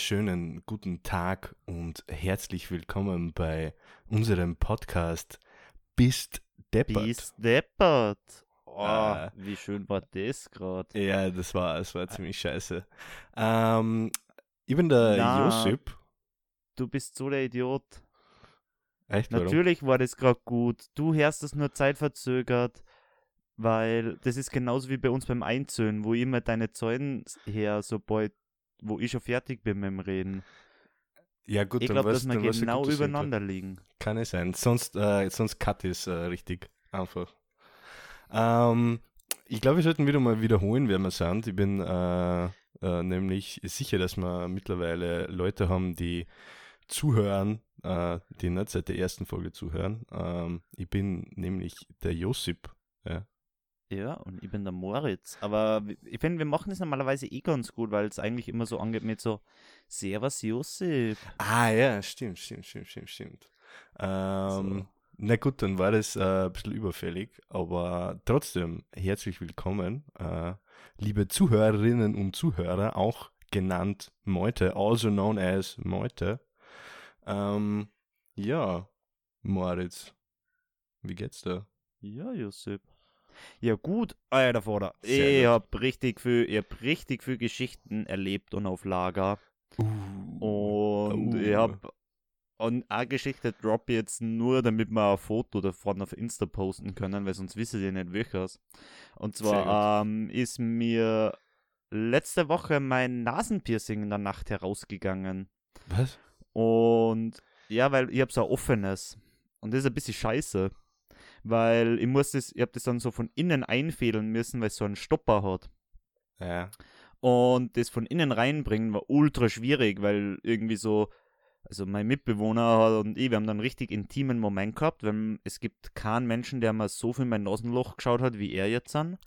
wunderschönen guten Tag und herzlich willkommen bei unserem Podcast Bist Deppert. Bist deppert. Oh, Äh. wie schön war das gerade. Ja, das war, das war ziemlich scheiße. Ähm, ich bin der Na. Josip. Du bist so der Idiot. Echt, warum? Natürlich war das gerade gut. Du hörst das nur zeitverzögert, weil das ist genauso wie bei uns beim Einzöhnen, wo immer deine Zeugen her, sobald, wo ich schon fertig bin mit dem Reden. Ja gut, ich glaube, dass wir genau übereinander liegen. Kann es sein. Sonst, äh, sonst cut ist äh, richtig. Einfach. Ähm, ich glaube, wir sollten wieder mal wiederholen, wer wir sind. Ich bin äh, äh, nämlich sicher, dass wir mittlerweile Leute haben, die zuhören, äh, die nicht seit der ersten Folge zuhören. Ähm, ich bin nämlich der Josip. Ja. Ja, und ich bin der Moritz. Aber ich finde, wir machen das normalerweise eh ganz gut, weil es eigentlich immer so angeht mit so Servus Josip. Ah ja, stimmt, stimmt, stimmt, stimmt, stimmt. Ähm, Na gut, dann war das äh, ein bisschen überfällig, aber trotzdem herzlich willkommen, äh, liebe Zuhörerinnen und Zuhörer, auch genannt Meute, also known as Meute. Ähm, ja, Moritz, wie geht's da? Ja, Josip. Ja, gut, alter. Sehr Ich hab richtig viel, ich hab richtig viel Geschichten erlebt und auf Lager. Und Uh. ich hab und eine Geschichte drop ich jetzt nur, damit wir ein Foto davon auf Insta posten können, weil sonst wissen die nicht welches. Und zwar ähm, ist mir letzte Woche mein Nasenpiercing in der Nacht herausgegangen. Was? Und ja, weil ich habe so ein offenes. Und das ist ein bisschen scheiße. Weil ich muss das, ich habe das dann so von innen einfädeln müssen, weil es so einen Stopper hat. Ja. Und das von innen reinbringen war ultra schwierig, weil irgendwie so, also mein Mitbewohner und ich, wir haben dann einen richtig intimen Moment gehabt, weil es gibt keinen Menschen, der mal so viel in mein Nasenloch geschaut hat, wie er jetzt an.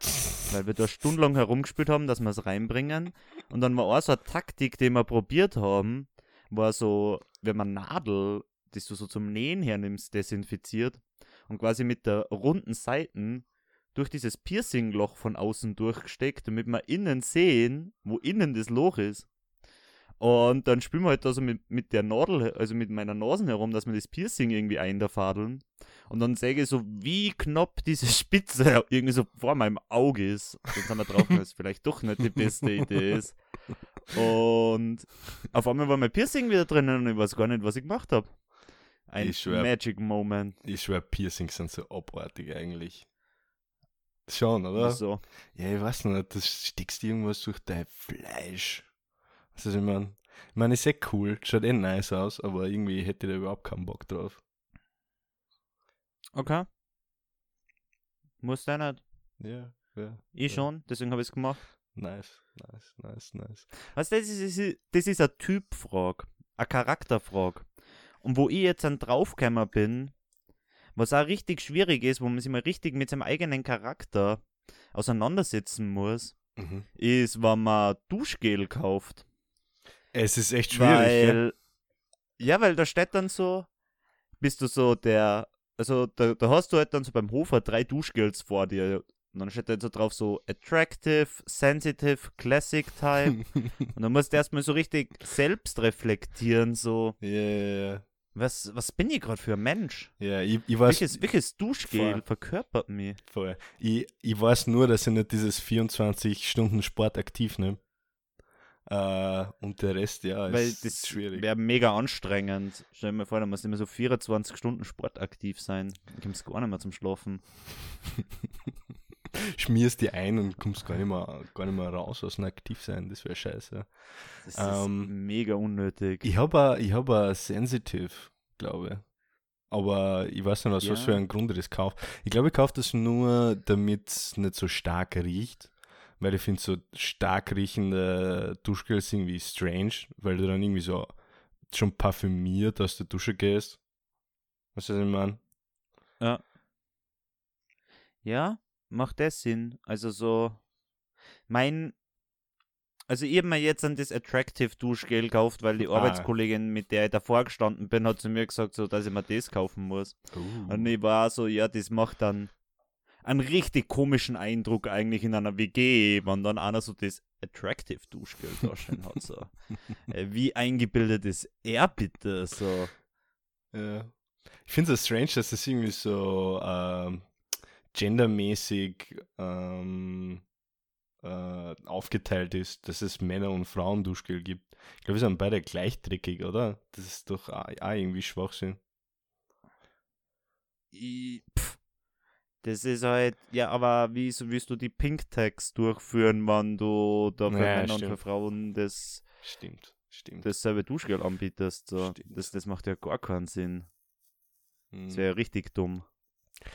Weil wir da stundenlang herumgespielt haben, dass wir es reinbringen. Und dann war auch so eine Taktik, die wir probiert haben, war so, wenn man Nadel, das du so zum Nähen hernimmst, desinfiziert und quasi mit der runden Seiten durch dieses Piercing-Loch von außen durchgesteckt, damit wir innen sehen, wo innen das Loch ist. Und dann spielen wir halt da so mit, mit der Nadel, also mit meiner Nase herum, dass wir das Piercing irgendwie einfadeln. Und dann sehe ich so, wie knapp diese Spitze irgendwie so vor meinem Auge ist. Dann sind wir drauf, dass es vielleicht doch nicht die beste Idee ist. Und auf einmal war mein Piercing wieder drinnen und ich weiß gar nicht, was ich gemacht habe. Ein schwör. Magic Moment. Ich schwör, Piercings sind so abartig eigentlich. Schon, oder? So. Ja, ich weiß nicht, das stickst irgendwas durch dein Fleisch. Was ist, ich meine? Ich meine, ist eh cool, schaut eh nice aus, aber irgendwie hätte ich da überhaupt keinen Bock drauf. Okay. Muss der nicht. Ja, ja. Ich Ja. schon, deswegen habe ich es gemacht. Nice, nice, nice, nice. Du, das ist, das ist- das ist eine Typfrage, eine Charakterfrage. Und wo ich jetzt dann draufgekommen bin, was auch richtig schwierig ist, wo man sich mal richtig mit seinem eigenen Charakter auseinandersetzen muss, Mhm. ist, wenn man Duschgel kauft. Es ist echt schwierig, ja? weil, ja, weil da steht dann so, bist du so der, also da, da hast du halt dann so beim Hofer drei Duschgels vor dir. Und dann steht da so drauf so Attractive, Sensitive, Classic Type. Und dann musst du erstmal so richtig selbst reflektieren, so, Ja, ja, ja. Was, was bin ich gerade für ein Mensch? Ja, ich, ich weiß, Welches, welches Duschgel Voll. verkörpert mich? voll. Ich, ich weiß nur, dass ich nicht dieses 24 Stunden Sport aktiv nehme. Äh, und der Rest, ja, Weil ist das schwierig. wäre mega anstrengend. Stell dir mal vor, da musst du immer so 24 Stunden sportaktiv sein. Dann kommst du gar nicht mehr zum Schlafen. Schmierst die ein und kommst gar nicht mehr, gar nicht mehr raus aus dem Aktivsein, das wäre scheiße. Das ist Ähm, mega unnötig. Ich habe ich hab ein Sensitive, glaube ich. Aber ich weiß nicht, aus was Ja. für einem Grund ich das kaufe. Ich glaube, ich kaufe das nur, damit es nicht so stark riecht. Weil ich finde, so stark riechende Duschgels irgendwie strange, weil du dann irgendwie so schon parfümiert aus der Dusche gehst. Weißt du, was ich meine? Ja, macht das Sinn. Also so, mein, also ich habe mir jetzt an das Attractive Duschgel gekauft, weil die Ah. Arbeitskollegin, mit der ich davor gestanden bin, hat zu mir gesagt, so, dass ich mir das kaufen muss. Und ich war so, ja, das macht dann, einen richtig komischen Eindruck eigentlich in einer WG, wenn dann einer so das Attractive Duschgel da stehen hat. So. Äh, Wie eingebildet ist er bitte? So. Ja. Ich finde es strange, dass das irgendwie so ähm, gendermäßig ähm, äh, aufgeteilt ist, dass es Männer- und Frauen-Duschgel gibt. Ich glaube, wir sind beide gleich dreckig, oder? Das ist doch auch, irgendwie Schwachsinn. I, pff. Das ist halt, ja, aber wie willst du die Pink Tags durchführen, wenn du da für Ja, Männer und für stimmt. Frauen das, Stimmt, stimmt. dasselbe Duschgel anbietest? So. Stimmt. Das, das macht ja gar keinen Sinn. Hm. Das wäre ja richtig dumm.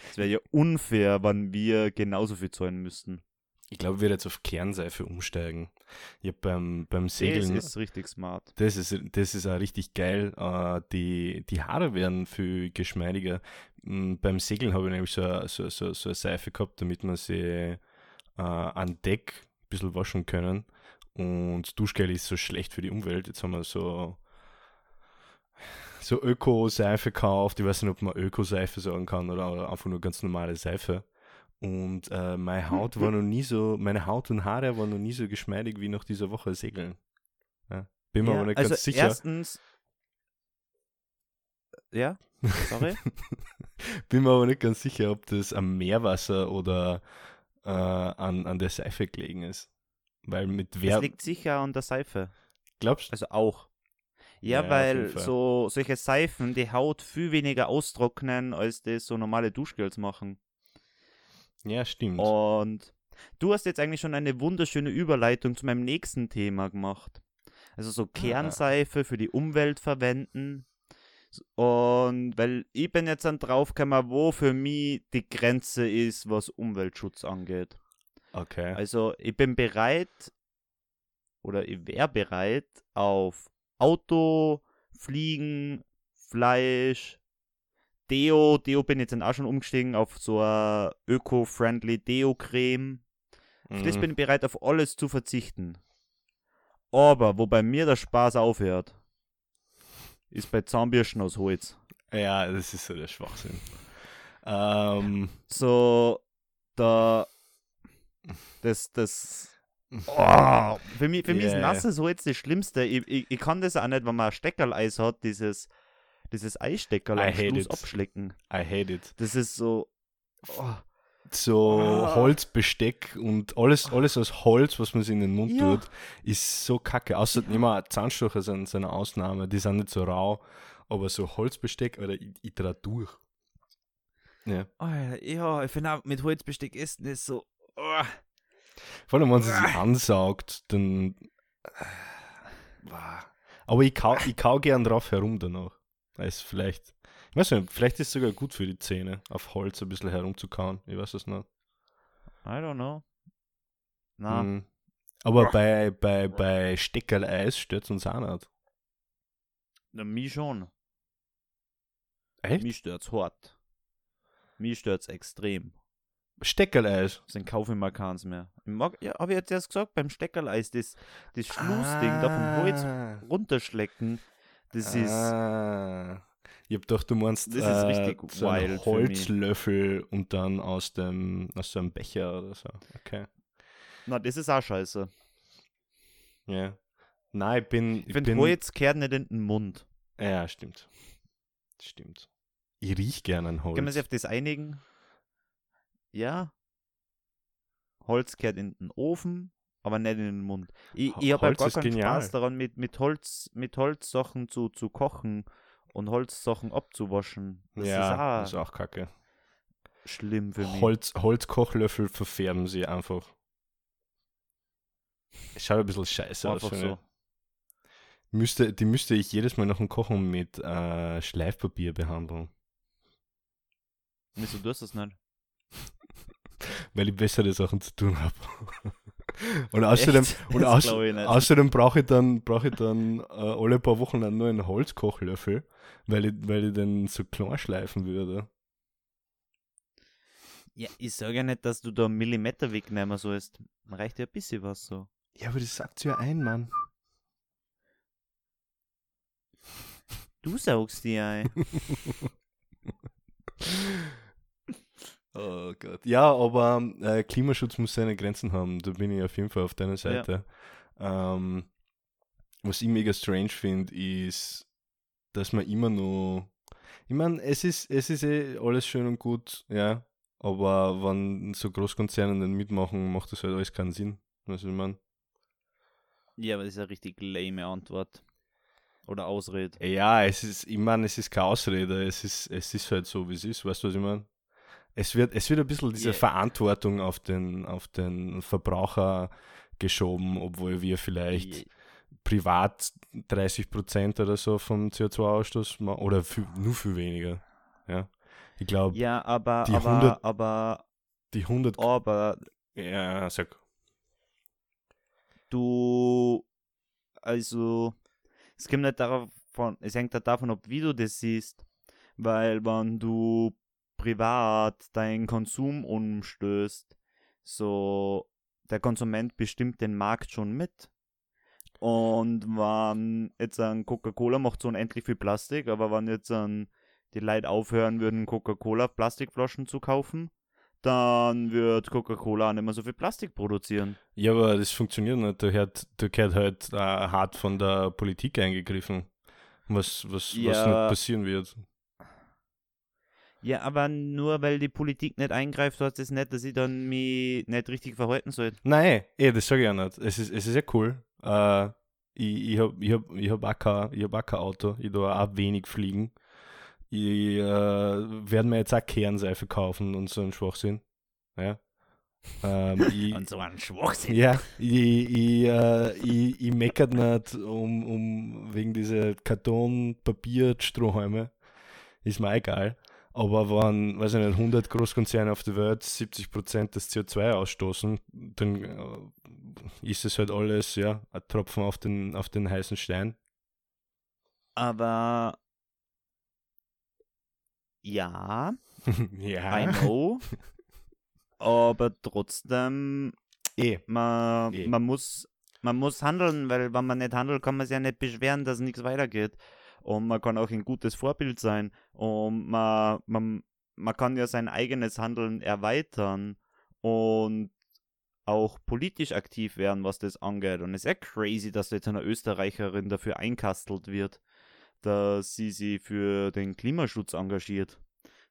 Das wäre ja unfair, wenn wir genauso viel zahlen müssten. Ich glaube, ich werde jetzt auf Kernseife umsteigen. Ich habe beim, beim Segeln. Das ist richtig smart. Das ist, das ist auch richtig geil. Äh, die, die Haare werden viel geschmeidiger. Mm, Beim Segeln habe ich nämlich so, eine- so, so, so eine Seife gehabt, damit man sie äh, an Deck ein bisschen waschen können. Und Duschgel ist so schlecht für die Umwelt. Jetzt haben wir so, so Öko-Seife gekauft. Ich weiß nicht, ob man Öko-Seife sagen kann oder, einfach nur ganz normale Seife. Und äh, meine Haut war noch nie so, meine Haut und Haare waren noch nie so geschmeidig wie nach dieser Woche Segeln. Ja. Bin mir Ja, aber nicht also ganz sicher. erstens, ja, sorry. Bin mir aber nicht ganz sicher, ob das am Meerwasser oder äh, an, an der Seife gelegen ist. Weil mit Es wer. liegt sicher an der Seife. Glaubst du? Also auch. Ja, Ja, weil so solche Seifen die Haut viel weniger austrocknen, als das so normale Duschgels machen. Ja, stimmt. Und du hast jetzt eigentlich schon eine wunderschöne Überleitung zu meinem nächsten Thema gemacht. Also so Kernseife für die Umwelt verwenden. Und weil ich bin jetzt dann draufgekommen, wo für mich die Grenze ist, was Umweltschutz angeht. Okay. Also ich bin bereit oder ich wäre bereit auf Auto, Fliegen, Fleisch, Deo. Deo bin jetzt dann auch schon umgestiegen auf so eine öko-friendly Deo-Creme. Das Mhm. bin ich bereit, auf alles zu verzichten. Aber wo bei mir der Spaß aufhört, ist bei Zahnbürsten aus Holz. ja, das ist so der Schwachsinn. Ähm, So, da. Das, das. Oh, für mich, für mich ist Yeah. nasses Holz das Schlimmste. Ich, ich, ich kann das auch nicht, wenn man Steckerleis hat, dieses, dieses Eissteckerl I am Schluss abschlecken. I hate it. Das ist so. Oh, So Ah. Holzbesteck und alles, alles aus Holz, was man sich in den Mund Ja. tut, ist so kacke. Außer immer Zahnstocher sind, sind eine Ausnahme, die sind nicht so rau, aber so Holzbesteck, oder ich, ich durch. Ja. Alter, ja, ich finde auch mit Holzbesteck essen ist so. Oh. Vor allem, wenn sie sich Ah. ansaugt, dann. Wah. Aber ich kau, ich kau gern drauf herum danach. Ist vielleicht. Ich weiß nicht, vielleicht ist es sogar gut für die Zähne, auf Holz ein bisschen herumzukauen. Ich weiß es nicht. I don't know. Na, Mhm. Aber bei, bei, bei Steckerl-Eis stört es uns auch nicht. na, mich schon. Echt? Mich stört's hart. Mich stört's extrem. Steckerl-Eis. Dann kaufe ich mir keins mehr. Ich mag, ja, habe ich jetzt erst gesagt, beim Steckerleis, das, das Schlussding da vom Holz Ah. runterschlecken, das ist. Ah. Ich hab gedacht, du meinst Das ist äh, richtig so wild. Holzlöffel und dann aus dem aus so einem Becher oder so. Okay. Na, das ist auch scheiße. Ja. Nein, ich bin. Ich finde, bin, Holz kehrt nicht in den Mund. Ja, stimmt. Stimmt. Ich riech gerne an Holz. Können wir sich auf das einigen? Ja. Holz kehrt in den Ofen, aber nicht in den Mund. Ich, ich habe Holz gar keinen genial. Spaß daran, mit, mit, Holz, mit Holzsachen zu, zu kochen und Holzsachen abzuwaschen. Das ja, ist ist auch auch kacke. schlimm für mich. Holz, Holzkochlöffel verfärben sie einfach. Es schaut ein bisschen scheiße aus. Einfach so. ich. Müsste, die müsste ich jedes Mal nach dem Kochen mit äh, Schleifpapier behandeln, Wieso tust du das nicht? Weil ich bessere Sachen zu tun habe. und außerdem, Echt? und aus, außerdem brauche ich dann, brauche ich dann äh, alle paar Wochen einen neuen Holzkochlöffel, weil ich, weil ich den so klein schleifen würde. Ja, ich sage ja nicht, dass du da einen Millimeter wegnehmen sollst. Reicht ja ein bisschen was so. Ja, aber das sagt ja ein, Mann. Du saugst die ein. Oh Gott. Ja, aber äh, Klimaschutz muss seine Grenzen haben. Da bin ich auf jeden Fall auf deiner Seite. Ja. Ähm, was ich mega strange finde, ist, dass man immer nur. Ich meine, es ist, es ist eh alles schön und gut, ja. Aber wenn so Großkonzerne dann mitmachen, macht das halt alles keinen Sinn. Was ich meine. Ja, aber das ist eine richtig lame Antwort. Oder Ausrede. Ja, es ist, ich meine, es ist keine Ausrede, es ist, es ist halt so, wie es ist, weißt du, was ich meine? Es wird, es wird ein bisschen diese yeah. Verantwortung auf den, auf den Verbraucher geschoben, obwohl wir vielleicht yeah. privat 30 Prozent oder so vom CO2-Ausstoß machen, oder viel, nur viel weniger. Ja, ich glaube. Ja, aber, die aber, 100, aber, die 100. Aber, ja, sag. Du, also, es kommt nicht davon, es hängt halt davon ab, wie du das siehst. Weil wenn du privat deinen Konsum umstößt, so der Konsument bestimmt den Markt schon mit. Und wenn jetzt ein Coca-Cola macht so unendlich viel Plastik, aber wenn jetzt ein, die Leute aufhören würden, Coca-Cola Plastikflaschen zu kaufen, dann wird Coca-Cola nicht mehr so viel Plastik produzieren. Ja, aber das funktioniert nicht. Da gehört, da gehört halt äh, hart von der Politik eingegriffen, was, was, ja. was nicht passieren wird. Ja, aber nur weil die Politik nicht eingreift, heißt das nicht, dass ich dann mich nicht richtig verhalten soll. Nein, eh, das sage ich auch nicht. Es ist, es ist ja cool. Äh, ich ich habe ich hab, ich hab auch, kein, hab auch kein Auto. Ich darf auch wenig fliegen. Ich äh, werde mir jetzt auch Kernseife kaufen und so einen Schwachsinn. Ja. Ähm, ich, und so einen Schwachsinn. Ja, ich, ich, äh, ich, ich meckert nicht um, um wegen dieser Karton-Papier-Strohhalme. Ist mir egal. Aber wenn, weiß ich nicht, 100 Großkonzerne auf der Welt 70% des CO2 ausstoßen, dann äh, ist es halt alles, ja, ein Tropfen auf den, auf den heißen Stein. Aber ja, ja. I know. aber trotzdem, eh. Man, eh. man muss man muss handeln, weil wenn man nicht handelt, kann man sich ja nicht beschweren, dass nichts weitergeht und man kann auch ein gutes Vorbild sein und man, man, man kann ja sein eigenes Handeln erweitern und auch politisch aktiv werden, was das angeht. Und es ist ja crazy, dass jetzt eine Österreicherin dafür einkastelt wird, dass sie sich für den Klimaschutz engagiert.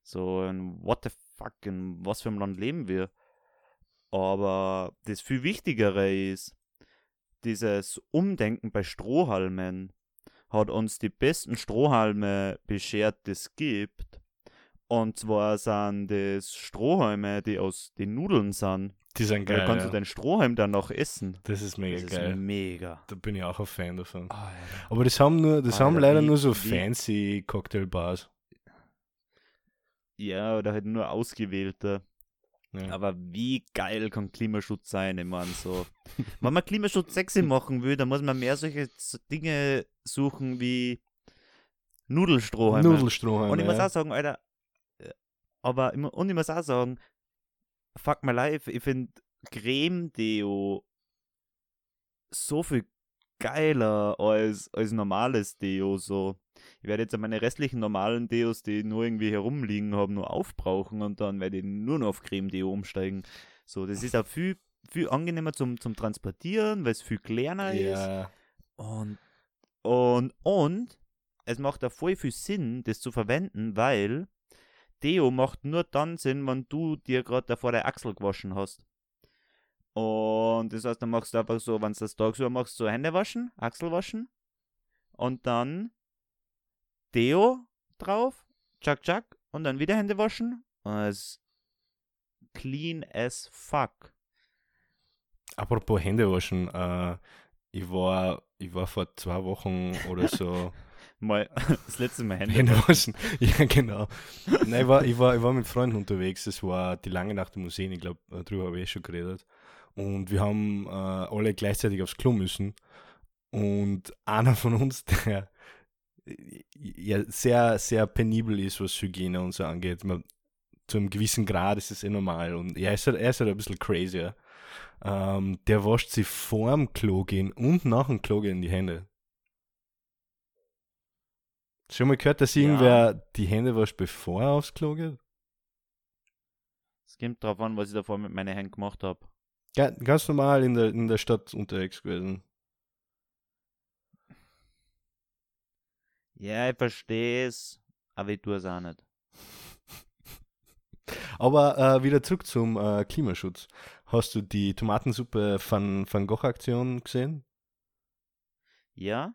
So ein What the fuck, in was für einem Land leben wir? Aber das viel Wichtigere ist, dieses Umdenken bei Strohhalmen hat uns die besten Strohhalme beschert, die es gibt. Und zwar sind das Strohhalme, die aus den Nudeln sind. Die sind geil. Da kannst ja. du den Strohhalm dann noch essen. Das ist mega das geil. Ist mega. Da bin ich auch ein Fan davon. Alter. Aber das haben nur, das Alter, haben leider wie, nur so fancy Cocktailbars. Ja, oder halt nur ausgewählte. Ja. Aber wie geil kann Klimaschutz sein? Ich meine, so. Wenn man Klimaschutz sexy machen will, dann muss man mehr solche Dinge suchen wie Nudelstrohhalme. Nudelstrohhalme. Und ich muss ja. auch sagen, Alter, äh, aber, und ich muss auch sagen, fuck my life, ich finde Creme-Deo so viel geiler als, als normales Deo. So. Ich werde jetzt meine restlichen normalen Deos, die nur irgendwie herumliegen haben, nur aufbrauchen und dann werde ich nur noch auf Creme-Deo umsteigen. So, das ist auch viel, viel angenehmer zum, zum Transportieren, weil es viel kleiner Ja. ist. Und, und, und es macht auch voll viel Sinn, das zu verwenden, weil Deo macht nur dann Sinn, wenn du dir gerade davor der Achsel gewaschen hast. Und das heißt, dann machst du einfach so, wenn du das tagsüber machst, so Hände waschen, Achsel waschen und dann Deo drauf, tschak tschak und dann wieder Hände waschen und es clean as fuck. Apropos Hände waschen, äh, ich war, ich war vor zwei Wochen oder so Mal das letzte Mal Hände, Hände waschen. Ja, genau. Nein, ich war, ich, war, ich war mit Freunden unterwegs. Das war die lange Nacht im Museum. Ich glaube, darüber habe ich eh schon geredet. Und wir haben äh, alle gleichzeitig aufs Klo müssen. Und einer von uns, der ja sehr, sehr penibel ist, was Hygiene und so angeht. Man, zu einem gewissen Grad ist es eh normal. Und er ist halt, er ist halt ein bisschen crazy. Ja. Ähm, der wascht sich vor dem Klo gehen und nach dem Klo gehen die Hände. Schon mal gehört, dass irgendwer die Hände wascht, bevor er aufs Klo geht? Es kommt drauf an, was ich davor mit meinen Händen gemacht habe. Ga- Ganz normal in der, in der Stadt unterwegs gewesen. Ja, ich verstehe es, aber ich tue es auch nicht. Aber äh, wieder zurück zum äh, Klimaschutz. Hast du die Tomatensuppe von Van Gogh Aktion gesehen? Ja?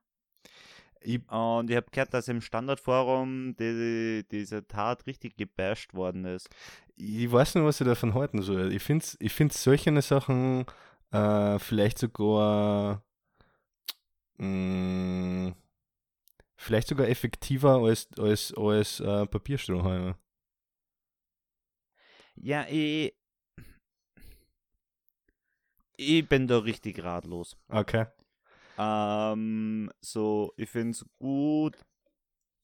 Ich, Und ich habe gehört, dass im Standardforum die, diese Tat richtig gebasht worden ist. ich weiß nicht, was ich davon halten soll. Ich finde ich find's solche Sachen äh, vielleicht sogar mh, vielleicht sogar effektiver als, als, als äh, Papierstrohhalme. Ja, ich. Ich bin da richtig ratlos. Okay. Ähm, so, ich finde es gut,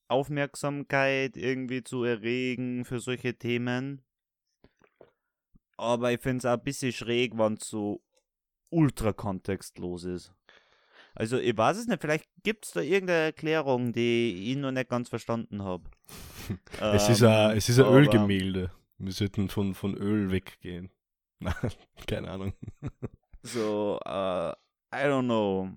Aufmerksamkeit irgendwie zu erregen für solche Themen. Aber ich finde es auch ein bisschen schräg, wenn es so ultra kontextlos ist. Also, ich weiß es nicht, vielleicht gibt es da irgendeine Erklärung, die ich noch nicht ganz verstanden habe. es ist ein, es ist ein aber- Ölgemälde. Wir sollten von, von Öl weggehen. Keine Ahnung. So, äh, I don't know.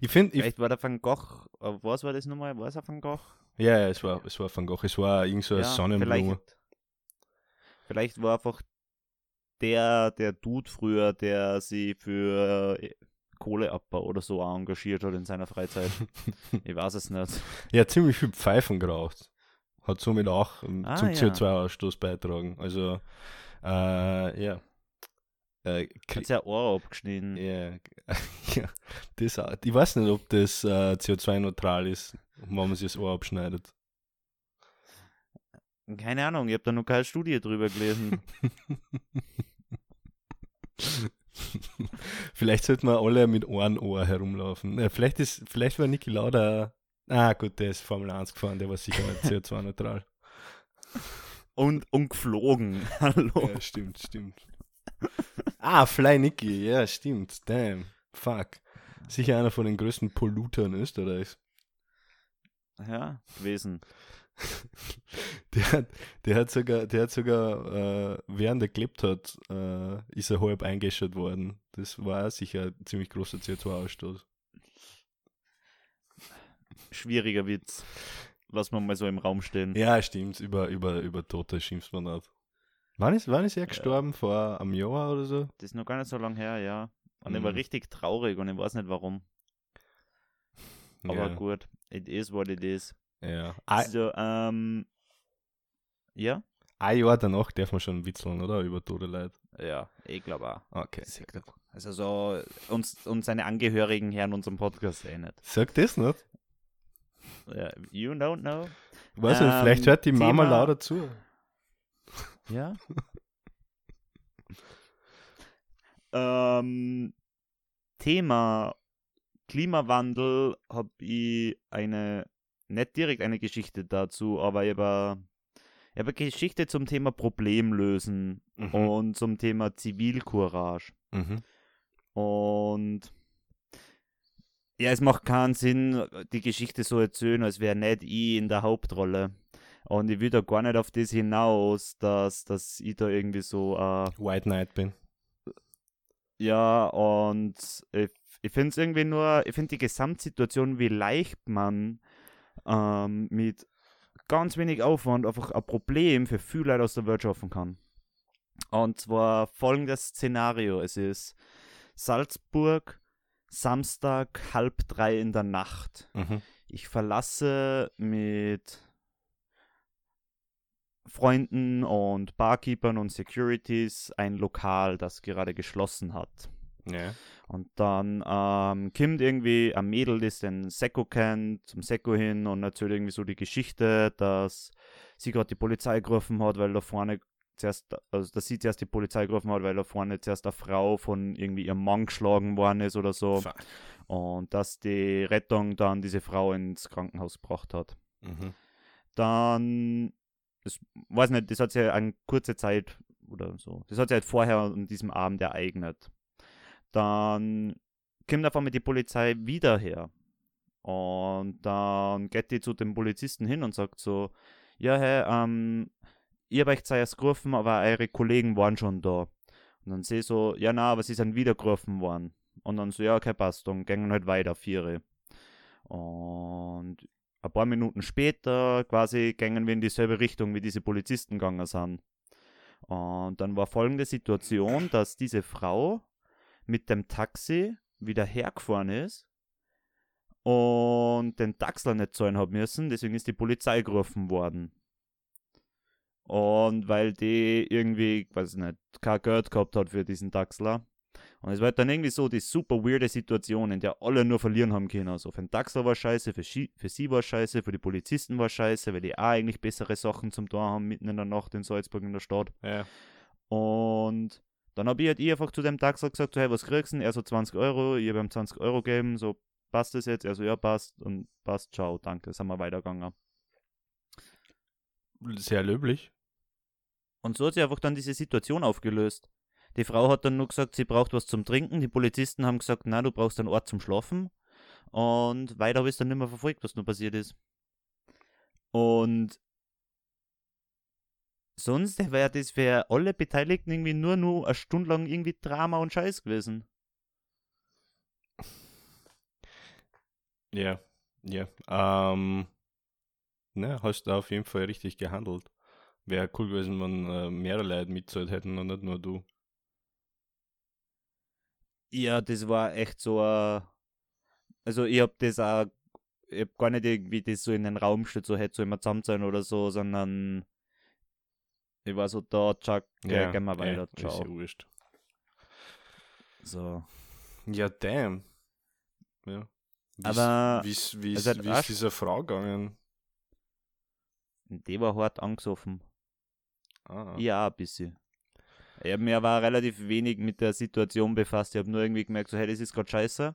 Ich finde, ich, Vielleicht war der Van Gogh, äh, was war das nochmal? War es ein Van Gogh? ja, ja, es war, es war Van Gogh. Es war irgend so eine Sonnenblume. Vielleicht, vielleicht war einfach der, der Dude früher, der sie für äh, Kohleabbau oder so engagiert hat in seiner Freizeit. ich weiß es nicht. Ja, ziemlich viel Pfeifen geraucht. Hat somit auch ähm, Ah, zum ja. CO2-Ausstoß beitragen. Also, äh, ja. Äh, Hat ja Ohr abgeschnitten. ja, ja, das. Ich weiß nicht, ob das äh, CO2-neutral ist, wenn man sich das Ohr abschneidet. Keine Ahnung, ich habe da noch keine Studie drüber gelesen. vielleicht sollten wir alle mit einem Ohr herumlaufen. Ja, vielleicht, ist, vielleicht war Niki Lauda. Ah, gut, der ist Formel 1 gefahren, der war sicher nicht CO2-neutral. und, und geflogen. Hallo. Ja, stimmt, stimmt. Ah, Fly Nicky, ja, stimmt. Damn. Fuck. Sicher einer von den größten Pollutern Österreichs. Ja, gewesen. Der hat, der hat sogar, der hat sogar äh, während er gelebt hat, äh, ist er halb eingeschert worden. Das war sicher ein ziemlich großer CO2-Ausstoß. Schwieriger Witz. Lass mal mal so im Raum stehen. Ja, stimmt. Über, über, über Tote schimpft man nicht. Wann ist, wann ist er gestorben? Vor einem Jahr oder so? Das ist noch gar nicht so lange her, ja. Und ich war Mhm. richtig traurig und ich weiß nicht warum. Aber ja. gut, it is what it is. Ja. Ein, So, ähm, ja? ein Jahr danach darf man schon witzeln, oder? Über tote Leute. Ja, ich glaube auch. Okay, sehr gut. Also so, uns, uns seine Angehörigen hören unseren Podcast eh nicht. Sag das nicht. Ja, you don't know. Ich weiß nicht, Ähm, vielleicht hört die Mama Thema- lauter zu. Ja. ähm, Thema Klimawandel habe ich eine, nicht direkt eine Geschichte dazu, aber ich habe eine Geschichte zum Thema Problemlösen Mhm. und zum Thema Zivilcourage. Mhm. Und ja, es macht keinen Sinn, die Geschichte so erzählen, als wäre nicht ich in der Hauptrolle. Und ich will da gar nicht auf das hinaus, dass, dass ich da irgendwie so, äh, White Knight bin. ja, und ich, ich finde es irgendwie nur, ich finde die Gesamtsituation, wie leicht man ähm, mit ganz wenig Aufwand einfach ein Problem für viele Leute aus der Welt schaffen kann. Und zwar folgendes Szenario: Es ist Salzburg, Samstag, halb drei in der Nacht. Mhm. Ich verlasse mit Freunden und Barkeepern und Securities ein Lokal, das gerade geschlossen hat. Ja. Und dann ähm, kommt irgendwie ein Mädel, das den Sekko kennt, zum Sekko hin und erzählt irgendwie so die Geschichte, dass sie gerade die Polizei gerufen hat, weil da vorne zuerst, also dass sie zuerst die Polizei gerufen hat, weil da vorne zuerst eine Frau von irgendwie ihrem Mann geschlagen worden ist oder so. Fuck. Und dass die Rettung dann diese Frau ins Krankenhaus gebracht hat. Mhm. Dann, das weiß nicht, das hat sich ja eine kurze Zeit oder so, das hat sich halt vorher an diesem Abend ereignet. Dann kommt auf einmal die Polizei wieder her. Und dann geht die zu dem Polizisten hin und sagt so, ja, hey, ähm, ich habe euch zuerst gerufen, aber eure Kollegen waren schon da. Und dann sehe so, ja, na, aber sie sind wieder gerufen worden. Und dann so, ja, okay, passt, dann gingen halt weiter, viere. Und ein paar Minuten später quasi gingen wir in dieselbe Richtung, wie diese Polizisten gegangen sind. Und dann war folgende Situation, dass diese Frau mit dem Taxi wieder hergefahren ist und den Taxler nicht zahlen haben müssen, deswegen ist die Polizei gerufen worden. Und weil die irgendwie, weiß nicht, kein Geld gehabt hat für diesen Taxler. Und es war dann irgendwie so die super weirde Situation, in der alle nur verlieren haben können. Also für den Taxler war scheiße, für, für sie war scheiße, für die Polizisten war scheiße, weil die auch eigentlich bessere Sachen zum Tor haben, mitten in der Nacht in Salzburg in der Stadt. Ja. Und dann habe ich halt ich einfach zu dem Taxler gesagt, so, hey, was kriegst du denn? Er so 20 Euro, ich habe ihm 20 Euro gegeben, so, passt das jetzt? Er so, ja, passt und passt, ciao, danke, sind wir weitergegangen. Sehr löblich. Und so hat sich einfach dann diese Situation aufgelöst. Die Frau hat dann nur gesagt, sie braucht was zum Trinken. Die Polizisten haben gesagt, na, du brauchst einen Ort zum Schlafen. Und weiter habe ich dann nicht mehr verfolgt, was nur passiert ist. Und sonst wäre das für alle Beteiligten irgendwie nur nur eine Stunde lang irgendwie Drama und Scheiß gewesen. Ja, ja. Ähm, ne, hast du auf jeden Fall richtig gehandelt. Wäre cool gewesen, wenn äh, mehrere Leute mitzahlt hätten und nicht nur du. Ja, das war echt so ein. Also, ich hab das auch. Ich hab gar nicht irgendwie das so in den Raum gestellt, so hätte so immer zusammen sein oder so, sondern. Ich war so da, Chuck, ja, gehen wir weiter, ja, ciao. Ist. So. Ja, damn. Ja. Wie's, Aber. Wie ist also dieser Frau gegangen? Die war hart angesoffen. Ah. Ja, ein bisschen. Ich mich aber relativ wenig mit der Situation befasst. Ich habe nur irgendwie gemerkt, so, hey, das ist gerade scheiße.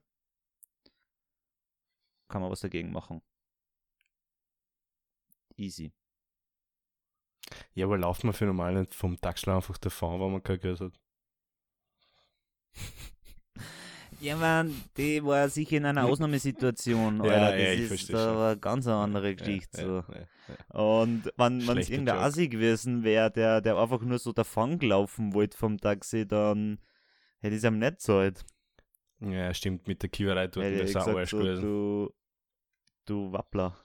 Kann man was dagegen machen. Easy. Ja, aber lauft man für normal nicht vom Taxler einfach davon, weil man kein Geld hat. Ja, man, die war sicher in einer Ausnahmesituation. ja, Alter. ja, das ich ist aber eine ganz andere Geschichte. so. Und wenn es irgendein. Assi gewesen wäre, der, der einfach nur so davon gelaufen wollte vom Taxi, dann hätte ich es ihm nicht gezahlt. Ja, stimmt, mit der Kiewerei ich der Sau gesagt, so, gewesen. du, du Wappler.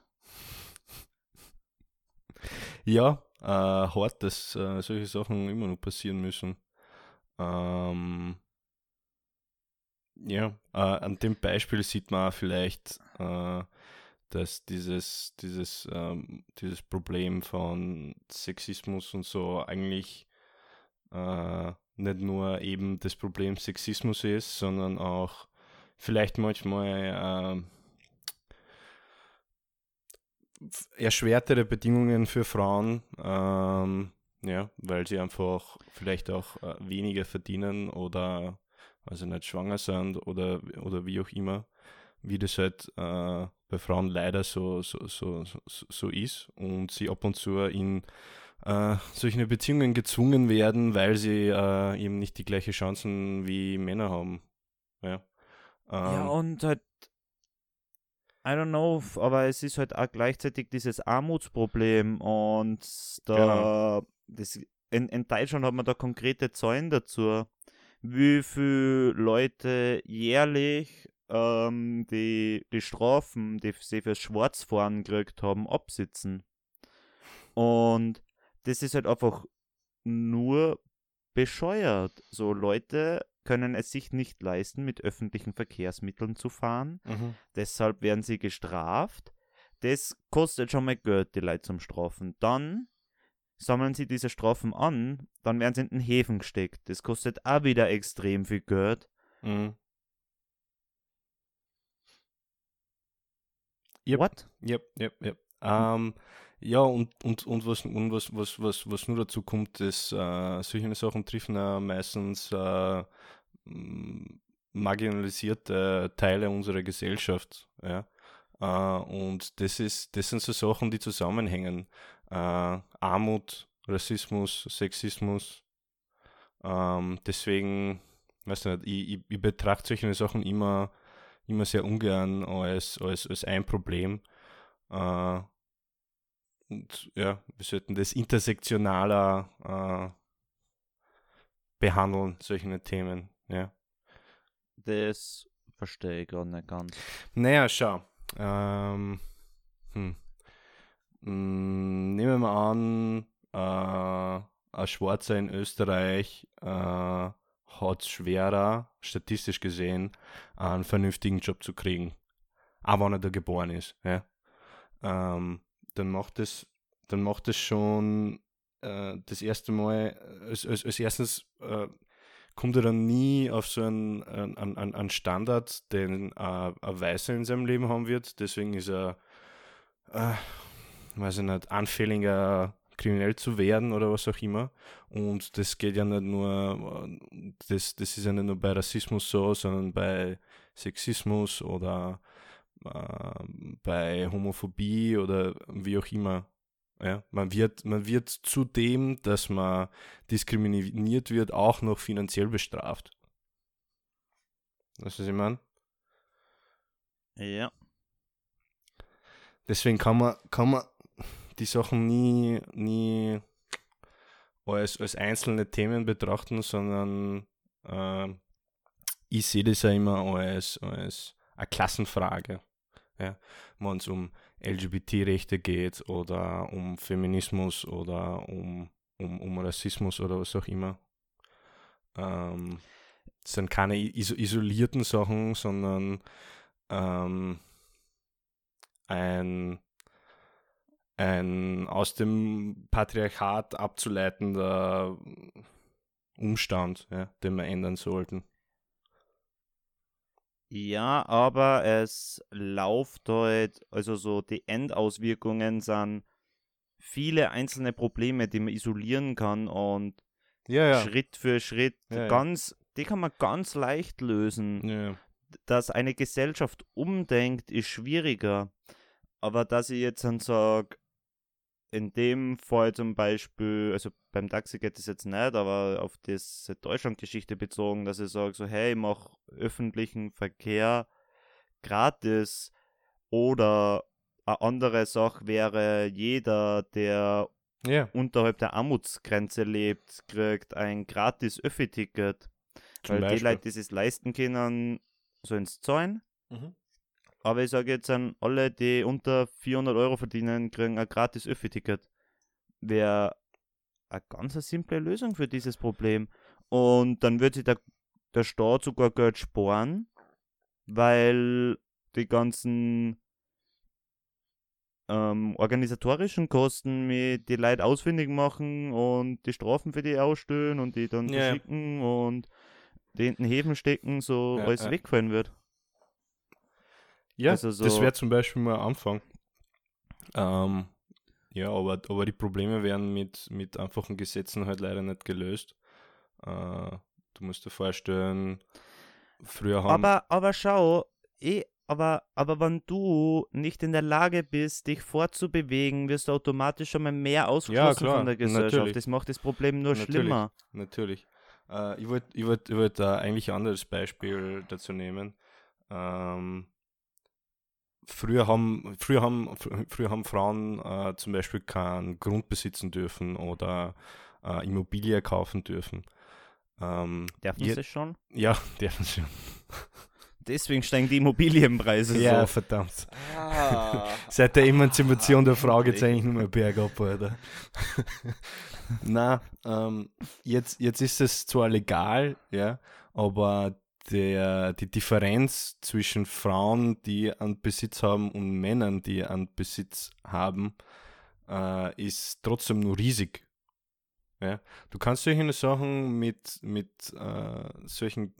Ja, äh, hart, dass äh, solche Sachen immer noch passieren müssen. Ähm, ja, äh, an dem Beispiel sieht man auch vielleicht, äh, dass dieses, dieses, ähm, dieses Problem von Sexismus und so eigentlich äh, nicht nur eben das Problem Sexismus ist, sondern auch vielleicht manchmal äh, erschwertere Bedingungen für Frauen, ähm, ja, weil sie einfach vielleicht auch äh, weniger verdienen oder also nicht schwanger sind oder, oder wie auch immer, wie das halt äh, bei Frauen leider so, so, so, so, so ist und sie ab und zu in äh, solche Beziehungen gezwungen werden, weil sie äh, eben nicht die gleichen Chancen wie Männer haben. Ja, Ja, ähm, und halt, I don't know, aber es ist halt auch gleichzeitig dieses Armutsproblem und da, Genau. das, in, in Deutschland hat man da konkrete Zahlen dazu, wie viele Leute jährlich ähm, die, die Strafen, die sie fürs Schwarzfahren gekriegt haben, absitzen. Und das ist halt einfach nur bescheuert. So Leute können es sich nicht leisten, mit öffentlichen Verkehrsmitteln zu fahren. mhm. Deshalb werden sie gestraft. Das kostet schon mal Geld, die Leute zum Strafen. Dann sammeln sie diese Strafen an, dann werden sie in den Häfen gesteckt. Das kostet auch wieder extrem viel Geld. Mhm. Yep. What? Yep, yep, yep. Ähm, ja, und, und, und, was, und was, was, was, was nur dazu kommt, ist, äh, solche Sachen treffen äh, meistens äh, marginalisierte Teile unserer Gesellschaft. Ja? Äh, und das, ist, das sind so Sachen, die zusammenhängen. Äh, Armut, Rassismus, Sexismus. Ähm, deswegen, weiß nicht, ich, ich, ich betrachte solche Sachen immer, immer sehr ungern als, als, als ein Problem. Äh, und ja, wir sollten das intersektionaler äh, behandeln, solche Themen, ja. Das verstehe ich gar nicht ganz. Naja, schau. Ähm, hm. Hm, nehmen wir mal an, äh, ein Schwarzer in Österreich äh, hat es schwerer, statistisch gesehen, einen vernünftigen Job zu kriegen. Auch wenn er da geboren ist. Ja? Ähm, dann macht es dann macht es schon äh, das erste Mal, als, als, als erstens äh, kommt er dann nie auf so einen, einen, einen Standard, den äh, ein Weißer in seinem Leben haben wird. Deswegen ist er, äh, weiß ich nicht, anfälliger kriminell zu werden oder was auch immer. Und das geht ja nicht nur, das, das ist ja nicht nur bei Rassismus so, sondern bei Sexismus oder äh, bei Homophobie oder wie auch immer. Ja, man wird, man wird zudem, dass man diskriminiert wird, auch noch finanziell bestraft. Weißt du, was ich meine? Ja. Deswegen kann man, kann man die Sachen nie, nie als, als einzelne Themen betrachten, sondern äh, ich sehe das ja immer als, als eine Klassenfrage. Ja, wenn es um LGBT-Rechte geht oder um Feminismus oder um, um, um Rassismus oder was auch immer. Ähm, das sind keine iso isolierten Sachen, sondern ähm, ein, ein aus dem Patriarchat abzuleitender Umstand, ja, den wir ändern sollten. Ja, aber es läuft halt, also so die Endauswirkungen sind viele einzelne Probleme, die man isolieren kann und ja, ja. Schritt für Schritt ganz, die kann man ganz leicht lösen. Dass eine Gesellschaft umdenkt, ist schwieriger. Aber dass ich jetzt dann sage, in dem Fall zum Beispiel, also beim Taxi geht das jetzt nicht, aber auf diese Deutschlandgeschichte bezogen, dass ich sage, so, hey, ich mache öffentlichen Verkehr gratis oder eine andere Sache wäre, jeder, der ja. unterhalb der Armutsgrenze lebt, kriegt ein gratis Öffi-Ticket. Weil die Beispiel. Leute, die es leisten können, sollen es zahlen. Mhm. Aber ich sage jetzt an alle, die unter 400 Euro verdienen, kriegen ein gratis Öffi-Ticket. Wäre eine ganz simple Lösung für dieses Problem. Und dann wird sich der, der Staat sogar Geld sparen, weil die ganzen ähm, organisatorischen Kosten mit die Leute ausfindig machen und die Strafen für die ausstellen und die dann Ja, ja. verschicken und die in den Häfen stecken, so Ja, alles ja. wegfallen wird. Ja, Also so- das wäre zum Beispiel mal ein Anfang. Ähm, ja, aber, aber die Probleme werden mit, mit einfachen Gesetzen halt leider nicht gelöst. Äh, du musst dir vorstellen, früher haben. Aber, aber schau, eh, aber, aber wenn du nicht in der Lage bist, dich fortzubewegen, wirst du automatisch schon mal mehr ausgeschlossen klar, von der Gesellschaft. natürlich. Das macht das Problem nur Natürlich. schlimmer. Natürlich. Äh, ich wollte ich wollt, ich wollt, äh, eigentlich ein anderes Beispiel dazu nehmen. Ähm, früher, haben, früher, haben, fr- früher haben Frauen äh, zum Beispiel keinen Grund besitzen dürfen oder äh, Immobilie kaufen dürfen. Ähm, Dürfen sie schon? Ja, dürfen schon. Deswegen steigen die Immobilienpreise Ja, so. verdammt. Ah. Seit der Emanzipation der Frau geht es eigentlich nur mehr bergab, Alter. Na, ähm, jetzt, jetzt ist es zwar legal, ja, aber der, die Differenz zwischen Frauen, die einen Besitz haben und Männern, die einen Besitz haben, äh, ist trotzdem nur riesig. Ja? Du kannst solche Sachen mit, mit äh, solchen,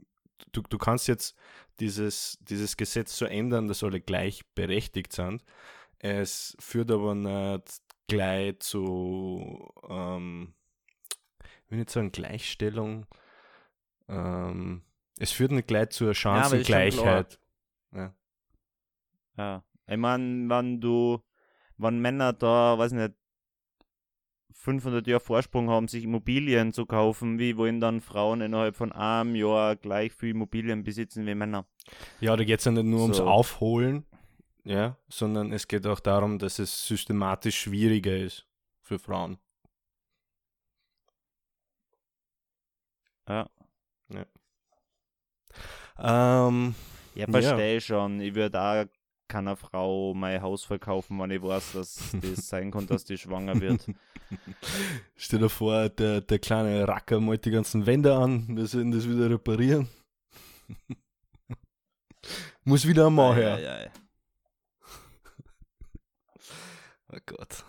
du, du kannst jetzt dieses, dieses Gesetz so ändern, dass alle gleichberechtigt sind. Es führt aber nicht gleich zu, ähm, ich will nicht sagen Gleichstellung, ähm, es führt nicht gleich zur Chancengleichheit. Ja. Ja. Ich meine, wenn du, wenn Männer da, weiß nicht, 500 Jahre Vorsprung haben, sich Immobilien zu kaufen, wie wollen dann Frauen innerhalb von einem Jahr gleich viel Immobilien besitzen wie Männer? ja, da geht es ja nicht nur ums So. Aufholen, ja, sondern es geht auch darum, dass es systematisch schwieriger ist für Frauen. Ja. Ähm, Ja, verstehe schon. Ich würde auch keiner Frau mein Haus verkaufen, wenn ich weiß, dass das sein kann, dass die schwanger wird. Stell dir vor, der, der kleine Racker malt die ganzen Wände an, wir sollen das wieder reparieren. Muss wieder einmal her. Ei, ei, ei. Oh Gott.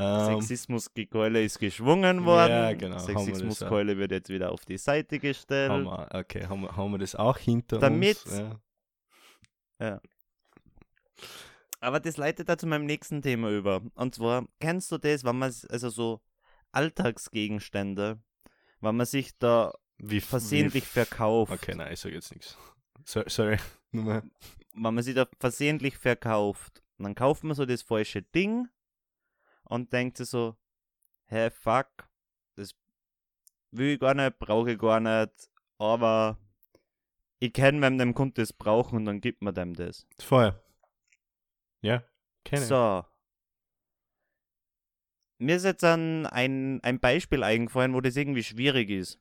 Ähm, Sexismuskeule ist geschwungen worden. Ja, genau, wir das Sexismuskeule wird jetzt wieder auf die Seite gestellt. haben wir, okay, haben wir, haben wir das auch hinter Damit- uns? Ja. Aber das leitet da zu meinem nächsten Thema über. Und zwar, kennst du das, wenn man, also so Alltagsgegenstände, wenn man sich da Wie versehentlich wie, verkauft, Okay, nein, ich sage jetzt nichts. So, sorry, wenn man sich da versehentlich verkauft, dann kauft man so das falsche Ding und denkt sich so, hä, fuck, das will ich gar nicht, brauche ich gar nicht, aber ich kenne, wenn dem Kunde das brauchen und dann gibt man dem das. Feuer. Ja, kenne ich. So. Mir ist jetzt ein, ein, ein Beispiel eingefallen, wo das irgendwie schwierig ist.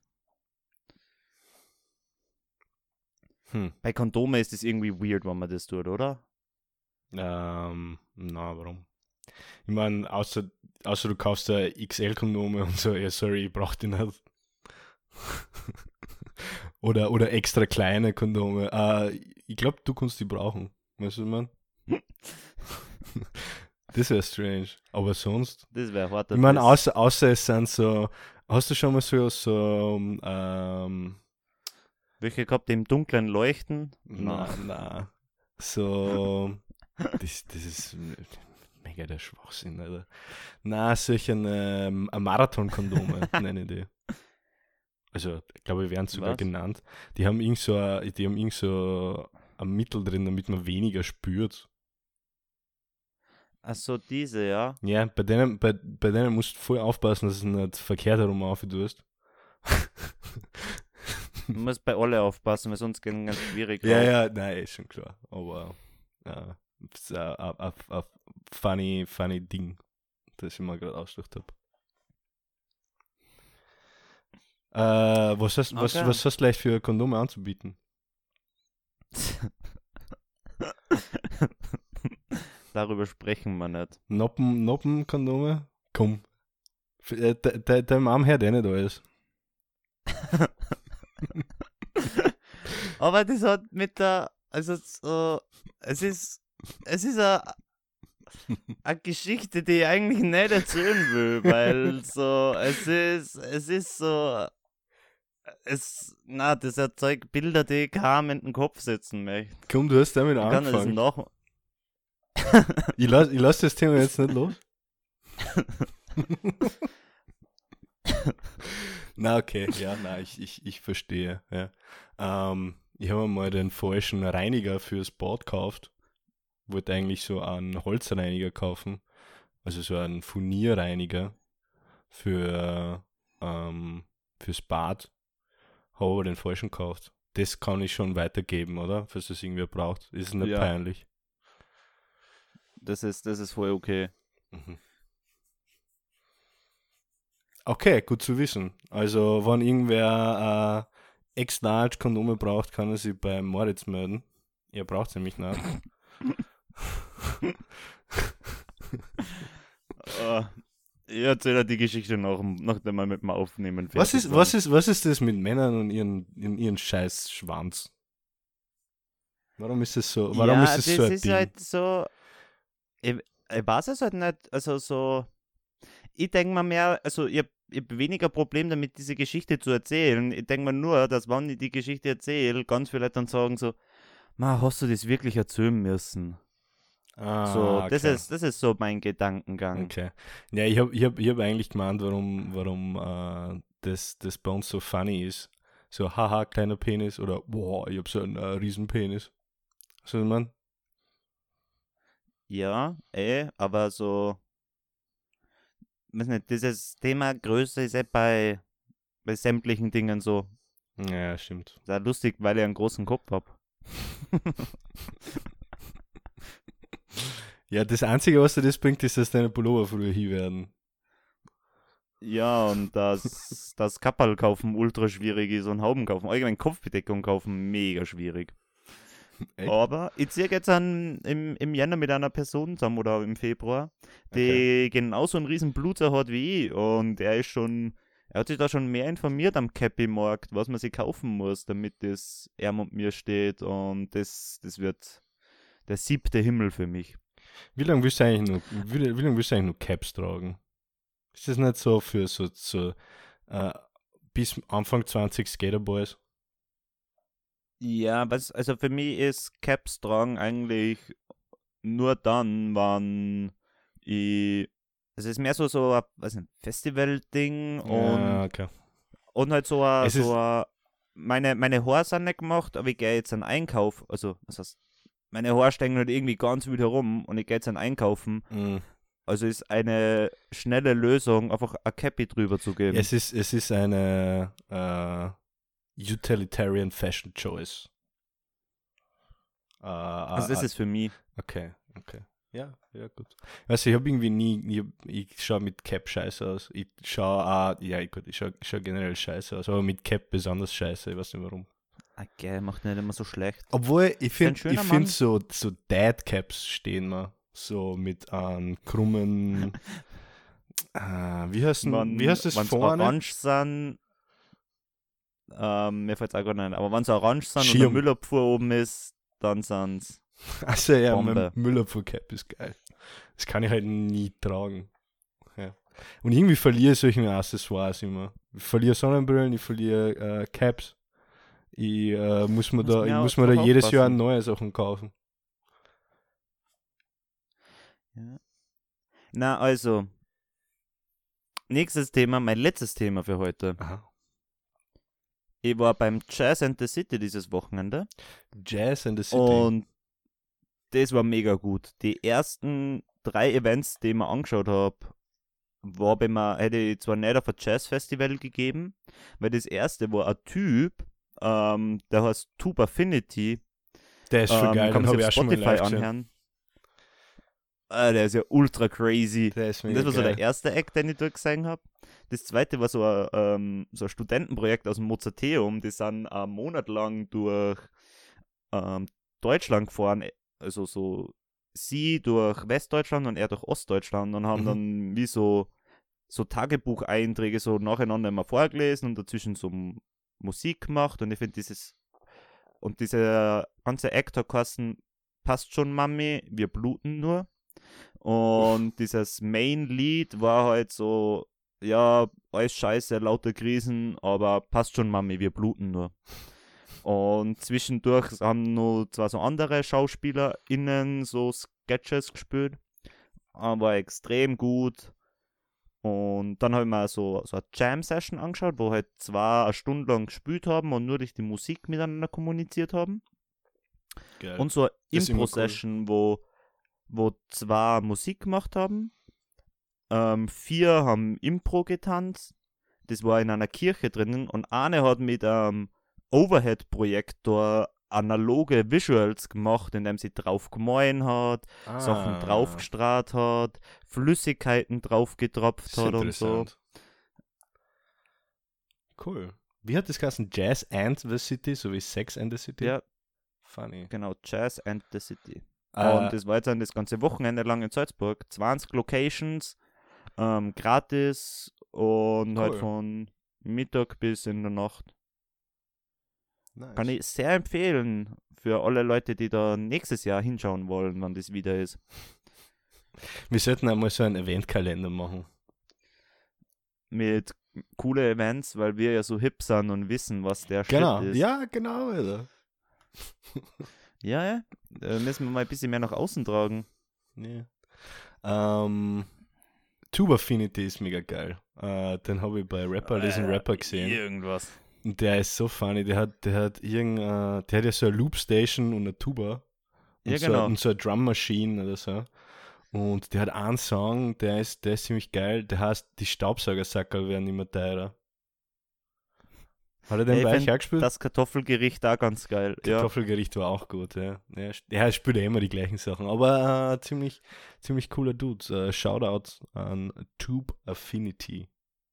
Hm. Bei Kondome ist das irgendwie weird, wenn man das tut, oder? Ähm, na, warum? Ich meine, außer, außer du kaufst da XL-Kondome und so, ja, sorry, ich brauch die nicht. oder, oder extra kleine Kondome. Äh, ich glaube, du kannst die brauchen. Weißt du, was ich mein? das wäre strange. Aber sonst. Das wäre hart. Ich meine, außer, außer es sind so. Hast du schon mal so, so ähm, Welche gehabt, die im Dunkeln leuchten? Na, na. So. Das, das ist mega der Schwachsinn, Alter. Na, solche ähm, Marathon-Kondome nenne ich die. Also, ich glaube, die werden sogar Was? genannt. Die haben irgend so, ein- die haben irgend so ein Mittel drin, damit man weniger spürt. Achso, diese, ja. Ja, bei denen, bei, bei denen musst du voll aufpassen, dass es nicht verkehrt herum auftust. Man muss bei alle aufpassen, weil sonst gehen ganz schwierig. Ja, raus. ja, nein, ist schon klar. Aber ja, es ein, ein funny, funny Ding, das ich mir gerade ausgedacht habe. Äh, was, hast, was, Okay. was hast du leicht für Kondome anzubieten? Darüber sprechen wir nicht. Noppen, Noppen-Kondome? Komm. F- äh, de- de- Deinem armen Herr, der nicht da ist. Aber das hat mit der, also so, es ist, es ist eine, eine Geschichte, die ich eigentlich nicht erzählen will, weil so, es ist, es ist so, es, na, das erzeugt Bilder, die ich kaum in den Kopf setzen möchte. Komm, du hast damit Ich kann das angefangen. noch, Ich lasse ich lass das Thema jetzt nicht los. na, okay, ja, na, ich, ich, ich verstehe. Ja. Ähm, ich habe mal den falschen Reiniger fürs Bad gekauft. Wollte eigentlich so einen Holzreiniger kaufen. Also so einen Furnierreiniger für, ähm, fürs Bad. Habe aber den falschen gekauft. Das kann ich schon weitergeben, oder? Falls das irgendwer braucht. Ist nicht Ja. peinlich. das ist, das ist voll okay. Mhm. Okay, gut zu wissen. Also, wenn irgendwer äh, X-Large Kondome braucht, kann er sich bei Moritz melden. Ihr braucht sie nämlich nicht. Äh, ich erzähle die Geschichte noch, nachdem wir mit dem Aufnehmen was, fertig ist, waren. was, ist, was ist das mit Männern und ihren, in ihren scheiß Schwanz? Warum ist es so? Warum ja, ist es das so ein ist Ding? halt so. Ich, ich weiß es halt nicht. Also so. Ich denke mir mehr, also ich habe hab weniger Problem damit, diese Geschichte zu erzählen. Ich denke mir nur, dass wenn ich die Geschichte erzähle, ganz viele Leute dann sagen so, Ma, hast du das wirklich erzählen müssen? Ah, so, okay. das ist das ist so mein Gedankengang. Okay. Ja, ich habe ich hab, ich hab eigentlich gemeint, warum, warum äh, das, das bei uns so funny ist. So, haha, kleiner Penis oder boah, ich habe so einen äh, riesen Penis. So, man. Ja, eh, aber so, weiß nicht, dieses Thema Größe ist eh bei, bei sämtlichen Dingen so. Ja, stimmt. Ist auch lustig, weil ich einen großen Kopf habe. Ja, das Einzige, was dir das bringt, ist, dass deine Pullover früher hier werden. Ja, und das, das Kapperl kaufen ultra schwierig ist und Hauben kaufen. Allgemein Kopfbedeckung kaufen mega schwierig. Echt? Aber ich ziehe jetzt an, im, im Jänner mit einer Person zusammen oder im Februar, die genauso einen riesen Bluter hat wie ich. Und er ist schon, er hat sich da schon mehr informiert am Cappy-Markt, was man sich kaufen muss, damit das er und mir steht. Und das, das wird der siebte Himmel für mich. Wie lange willst du eigentlich nur, wie, wie lange willst du eigentlich nur Caps tragen? Ist das nicht so für so, so äh, bis Anfang 20 Skaterboys? Ja, was, also für mich ist Caps tragen eigentlich nur dann, wann ich. Also es ist mehr so, so ein Festival-Ding und, ja, okay. und halt so ein, so ein meine, meine Haare sind nicht gemacht, aber ich gehe jetzt an Einkauf. Also, was heißt, meine Haare stehen halt irgendwie ganz wild herum und ich gehe jetzt an Einkaufen. Mm. Also ist eine schnelle Lösung, einfach ein Cappy drüber zu geben. Es, ist, es ist eine äh, Utilitarian Fashion Choice. Äh, also das ist für mich. Okay, okay. Ja, ja, gut. Also ich habe irgendwie nie, ich, ich schaue mit Cap scheiße aus. Ich schaue auch, ja gut, ich schaue ich schau generell scheiße aus, aber mit Cap besonders scheiße, ich weiß nicht warum. Okay, macht nicht immer so schlecht. Obwohl, ich finde ich Mann. find so, so Dad Caps stehen mir. So mit einem krummen. äh, wie heißt denn, Wenn- wie heißt das vorne? orange sind, ähm, mir fällt es auch gar nicht aber wenn sie orange sind und Schirm. der Müllabfuhr oben ist, dann sind sie. Also ja, mein Bombe. Müllabfuhr Cap ist geil. Das kann ich halt nie tragen. Ja. Und irgendwie verliere ich solche Accessoires immer. Ich verliere Sonnenbrillen, ich verliere äh, Caps. Ich äh, muss mir da, ich muss mir da jedes Jahr neue Sachen kaufen. Ja. Na, also. Nächstes Thema, mein letztes Thema für heute. Aha. Ich war beim Jazz and the City dieses Wochenende Jazz in the City. und das war mega gut. Die ersten drei Events, die ich mir angeschaut habe, war bei mir, hätte ich zwar nicht auf ein Jazz-Festival gegeben, weil das erste war ein Typ, ähm, der heißt Tube Affinity. der ist schon ähm, geil, kann man sich auf Spotify anhören. Ah, der ist ja ultra crazy. Das war so geil. der erste Act, den ich dort gesehen habe. Das zweite war so ein, ähm, so ein Studentenprojekt aus dem Mozarteum. Die sind einen Monat lang durch ähm, Deutschland gefahren. Also so sie durch Westdeutschland und er durch Ostdeutschland und haben Mhm. dann wie so, so Tagebucheinträge so nacheinander immer vorgelesen und dazwischen so Musik gemacht. Und ich finde dieses und dieser ganze Actor-Kasten passt schon, Mami, wir bluten nur. Und dieses Main-Lied war halt so, ja, alles scheiße, lauter Krisen, aber passt schon, Mami, wir bluten nur. Und zwischendurch haben nur zwar so andere SchauspielerInnen so Sketches gespielt, aber extrem gut. Und dann habe ich mir so, so eine Jam-Session angeschaut, wo halt zwei eine Stunde lang gespielt haben und nur durch die Musik miteinander kommuniziert haben. geil. Und so eine immer cool. Impro-Session, wo, wo zwei Musik gemacht haben. Ähm, vier haben Impro getanzt. Das war in einer Kirche drinnen und eine hat mit einem Overhead-Projektor analoge Visuals gemacht, indem sie drauf gemahlen hat, Sachen Ah, draufgestrahlt hat, Flüssigkeiten das draufgetropft ist hat und so. Cool. Wie hat das geheißen? Jazz and the City, so wie Sex and the City? Ja, Funny. genau, Jazz and the City. Äh, Und das war jetzt dann das ganze Wochenende lang in Salzburg. 20 Locations, ähm, gratis und halt Cool. von Mittag bis in der Nacht. Nice. Kann ich sehr empfehlen für alle Leute, die da nächstes Jahr hinschauen wollen, wann das wieder ist. Wir sollten einmal so einen Eventkalender machen. Mit coole Events, weil wir ja so hip sind und wissen, was der Genau. Shit ist. Ja, genau, Alter. ja, ja. Äh, müssen wir mal ein bisschen mehr nach außen tragen. Ja. Ähm, Tube Affinity ist mega geil. Äh, den habe ich bei Rapper Lesen Äh, Rapper gesehen. Irgendwas. Der ist so funny. Der hat, der hat irgend, äh, der hat ja so eine Loop Station und eine Tuba. Und Ja, so, genau. Und so eine Drum Machine oder so. Und der hat einen Song, der ist, der ist ziemlich geil. Der heißt Die Staubsaugersackerl werden immer teurer. Hat er den Ja, ich bei euch find auch gespielt? Das Kartoffelgericht da ganz geil. Ja. Kartoffelgericht war auch gut, ja. Ja, ja, er spielt ja immer die gleichen Sachen, aber äh, ziemlich, ziemlich cooler Dude. Äh, Shoutout an Tube Affinity,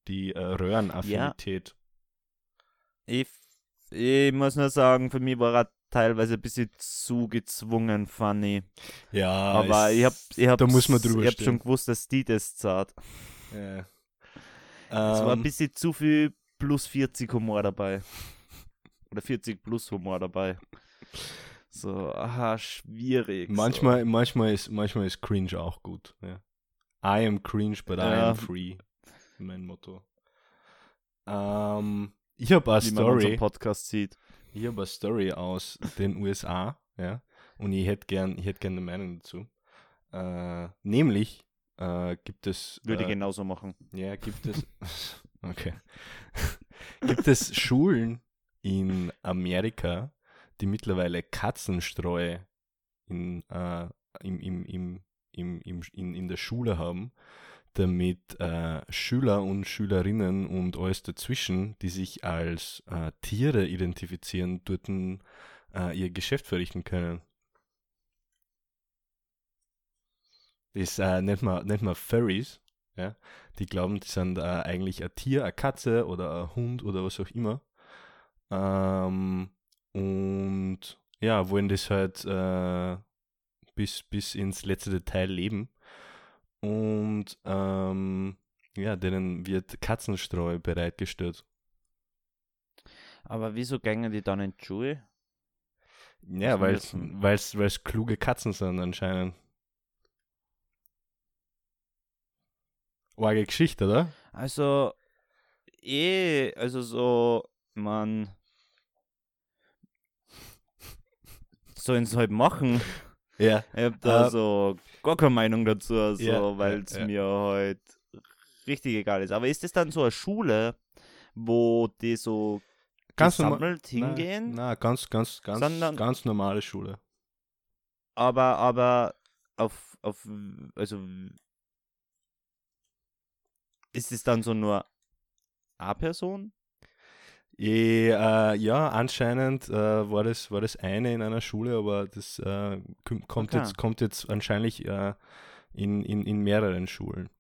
die äh, Röhrenaffinität. Ich, ich muss nur sagen, für mich war er teilweise ein bisschen zu gezwungen, funny. Ja, Aber es- ich hab, ich hab, da muss man drüber Ich hab schon gewusst, dass die das zahlt. Ja. Es war ein Ähm, bisschen zu viel plus 40 Humor dabei. Oder 40 plus Humor dabei. So, aha, schwierig. manchmal, manchmal, ist, manchmal ist Cringe auch gut. Ja. I am cringe, but I Ja. am free. Mein Motto. Ähm, ich habe eine wie man Story. Podcast sieht. Ich habe eine Story aus den USA, ja, und ich hätte gern, ich hätte gern eine Meinung dazu. Äh, nämlich äh, gibt es, Würde ich äh, genauso machen. ja, gibt es, okay, gibt es Schulen in Amerika, die mittlerweile Katzenstreu in, äh, im, im, im, im, im, in, in der Schule haben, damit äh, Schüler und Schülerinnen und alles dazwischen, die sich als äh, Tiere identifizieren, dort äh, ihr Geschäft verrichten können. Das äh, nennt, man, nennt man Furries. Ja? Die glauben, die sind äh, eigentlich ein Tier, eine Katze oder ein Hund oder was auch immer. Ähm, und ja, wollen das halt äh, bis, bis ins letzte Detail leben. Und ähm, ja, denen wird Katzenstreu bereitgestellt. Aber wieso gängen die dann in die Schule? Ja, weil es kluge Katzen sind anscheinend. Arge Geschichte, oder? Also, eh, also so, man. Sollen sie halt machen. Ja. Ich hab da Äh, so gar keine Meinung dazu, so, Ja, weil es ja. mir halt richtig egal ist. Aber ist das dann so eine Schule, wo die so Ganz gesammelt hingehen? Na, na, ganz, ganz, ganz, Sondern- ganz normale Schule. Aber, aber auf, auf, also ist es dann so nur eine Person? Eh, äh, ja, anscheinend äh, war, das, war das eine in einer Schule, aber das äh, kommt, Okay. jetzt, kommt jetzt anscheinend äh, in, in, in mehreren Schulen.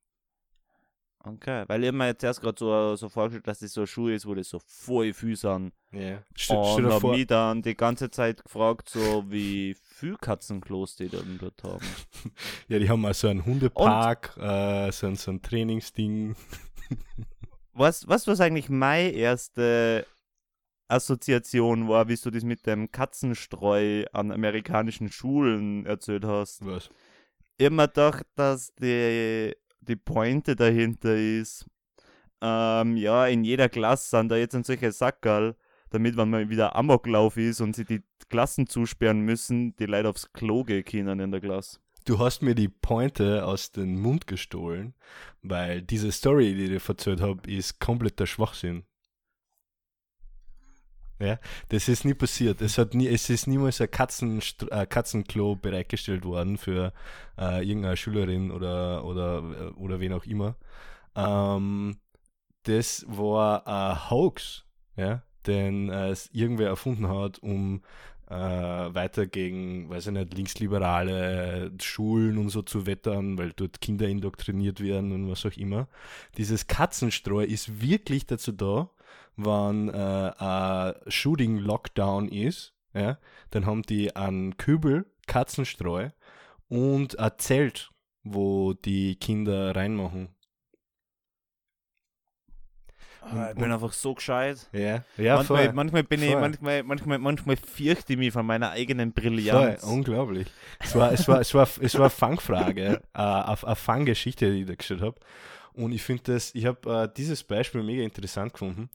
Okay, weil ich mir jetzt erst gerade so, so vorgestellt, dass das so eine Schule ist, wo das so voll viel sind. Ja. und hab mich dann die ganze Zeit gefragt, so wie viel Katzenklos die dann dort haben. ja, die haben mal so einen Hundepark, äh, so, ein, so ein Trainingsding. Was, was was eigentlich meine erste Assoziation war, wie du das mit dem Katzenstreu an amerikanischen Schulen erzählt hast? Was? immer gedacht, dass die, die Pointe dahinter ist, ähm, ja, in jeder Klasse sind da jetzt solche Sackerl, damit, wenn mal wieder Amoklauf ist und sie die Klassen zusperren müssen, die Leute aufs Klo gehen können in der Klasse. Du hast mir die Pointe aus dem Mund gestohlen, weil diese Story, die ich dir erzählt habe, ist kompletter Schwachsinn. Ja, das ist nie passiert. Es, hat nie, es ist niemals ein Katzenst äh, Katzenklo bereitgestellt worden für äh, irgendeine Schülerin oder, oder, äh, oder wen auch immer. Ähm, das war ein Hoax, ja, den äh, irgendwer erfunden hat, um äh, weiter gegen, weiß ich nicht, linksliberale Schulen und so zu wettern, weil dort Kinder indoktriniert werden und was auch immer. Dieses Katzenstreu ist wirklich dazu da, wenn äh, ein Shooting-Lockdown ist, ja, dann haben die einen Kübel Katzenstreu und ein Zelt, wo die Kinder reinmachen. Ah, ich bin einfach so gescheit. Ja, ja, manchmal, voll. manchmal bin ich, Voll. manchmal, manchmal, manchmal fürchte ich mich von meiner eigenen Voll, Brillanz. unglaublich. Es war, es war, es war, es war eine Fangfrage, äh, eine eine Fanggeschichte, die ich da gestellt habe. Und ich finde das, ich habe äh, dieses Beispiel mega interessant gefunden,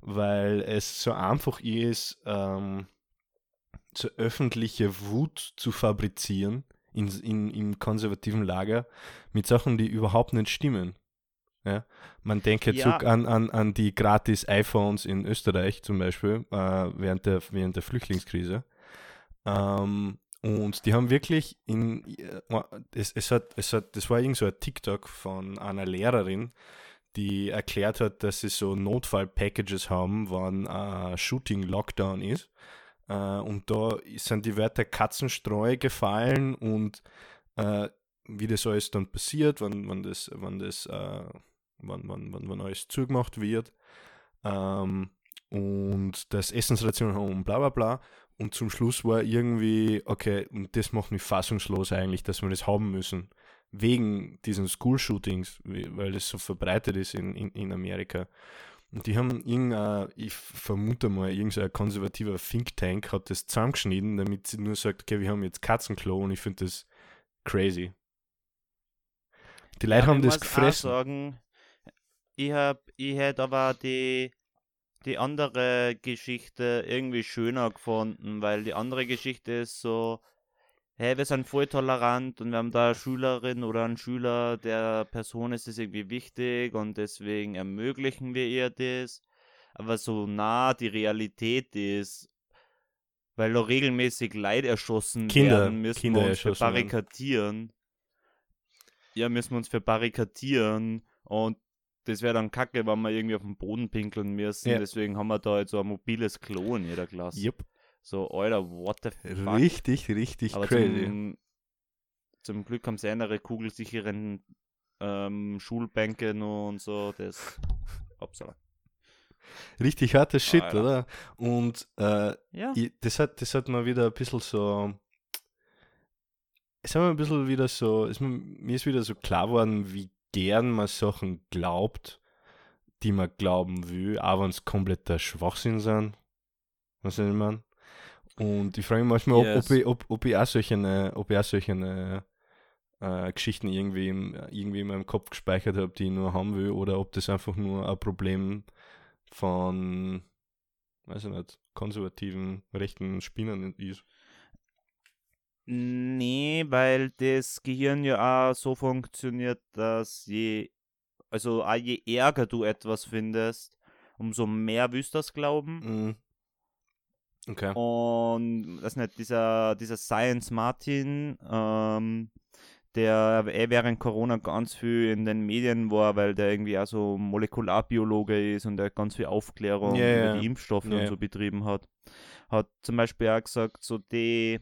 weil es so einfach ist, ähm, so öffentliche Wut zu fabrizieren in, in, im konservativen Lager mit Sachen, die überhaupt nicht stimmen. Ja? Man denke Ja. zurück an, an, an die gratis iPhones in Österreich zum Beispiel äh, während, der, während der Flüchtlingskrise. Ähm, und die haben wirklich in, äh, es, es hat, es hat, das war irgend so ein TikTok von einer Lehrerin, die erklärt hat, dass sie so Notfall-Packages haben, wann ein Shooting-Lockdown ist. Äh, und da sind die Wörter Katzenstreu gefallen und äh, wie das alles dann passiert, wann, wann das, wann das, wann, wann, wann, wann alles zugemacht wird. Ähm, und das Essensration haben und bla bla bla. Und zum Schluss war irgendwie, okay, und das macht mich fassungslos eigentlich, dass wir das haben müssen. Wegen diesen School-Shootings, weil das so verbreitet ist in, in, in Amerika. Und die haben irgendein, ich vermute mal, irgendein konservativer Think Tank hat das zusammengeschnitten, damit sie nur sagt, okay, wir haben jetzt Katzenklo und ich finde das crazy. Die Leute ja, haben das gefressen. Sagen, ich, hab, ich hätte aber die, die andere Geschichte irgendwie schöner gefunden, weil die andere Geschichte ist so, hey, wir sind voll tolerant und wir haben da eine Schülerin oder einen Schüler, der Person ist es irgendwie wichtig und deswegen ermöglichen wir ihr das. Aber so nah die Realität ist, weil da regelmäßig Leid erschossen Kinder, werden, müssen Kinder wir uns verbarrikadieren. Ja, müssen wir uns verbarrikadieren und das wäre dann kacke, wenn wir irgendwie auf den Boden pinkeln müssen. Ja. Deswegen haben wir da jetzt so ein mobiles Klo in jeder Klasse. Yep. So, Alter, what the fuck? Richtig, richtig Aber crazy. Zum, zum Glück haben sie andere kugelsicheren ähm, Schulbänke und so. Das. Upsala. Richtig hartes Shit, Alter. oder? Und äh, ja. ich, das, hat, das hat mir wieder ein bisschen so. Es hat mir ein bisschen wieder so. Es, mir ist wieder so klar geworden, wie gern man Sachen glaubt, die man glauben will, auch wenn es kompletter Schwachsinn sind. Was ich meine? Und ich frage mich manchmal, ob, yes. ob, ich, ob, ob ich auch solche, ob ich auch solche äh, Geschichten irgendwie, im, irgendwie in meinem Kopf gespeichert habe, die ich nur haben will, oder ob das einfach nur ein Problem von, weiß ich nicht, konservativen rechten Spinnern ist. Nee, weil das Gehirn ja auch so funktioniert, dass je, also auch je ärger du etwas findest, umso mehr wirst du das glauben. Mhm. Okay. Und das ist nicht, dieser, dieser Science Martin, ähm, der eh während Corona ganz viel in den Medien war, weil der irgendwie auch so Molekularbiologe ist und der ganz viel Aufklärung yeah, über die Impfstoffe yeah. und so betrieben hat. Hat zum Beispiel auch gesagt, so die,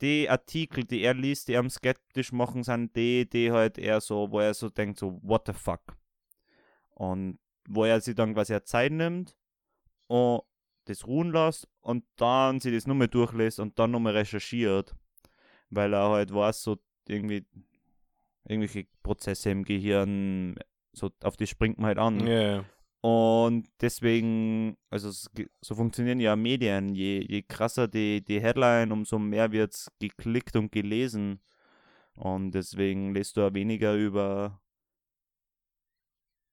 die Artikel, die er liest, die ihm skeptisch machen, sind die, die halt eher so, wo er so denkt, so, what the fuck? Und wo er sich dann quasi Zeit nimmt und das ruhen lässt und dann sich das nochmal durchlässt und dann nochmal recherchiert, weil er halt weiß, so irgendwie irgendwelche Prozesse im Gehirn, so auf die springt man halt an. Yeah. Und deswegen, also so funktionieren ja Medien. Je, je krasser die, die Headline, umso mehr wird es geklickt und gelesen. Und deswegen lässt du ja weniger über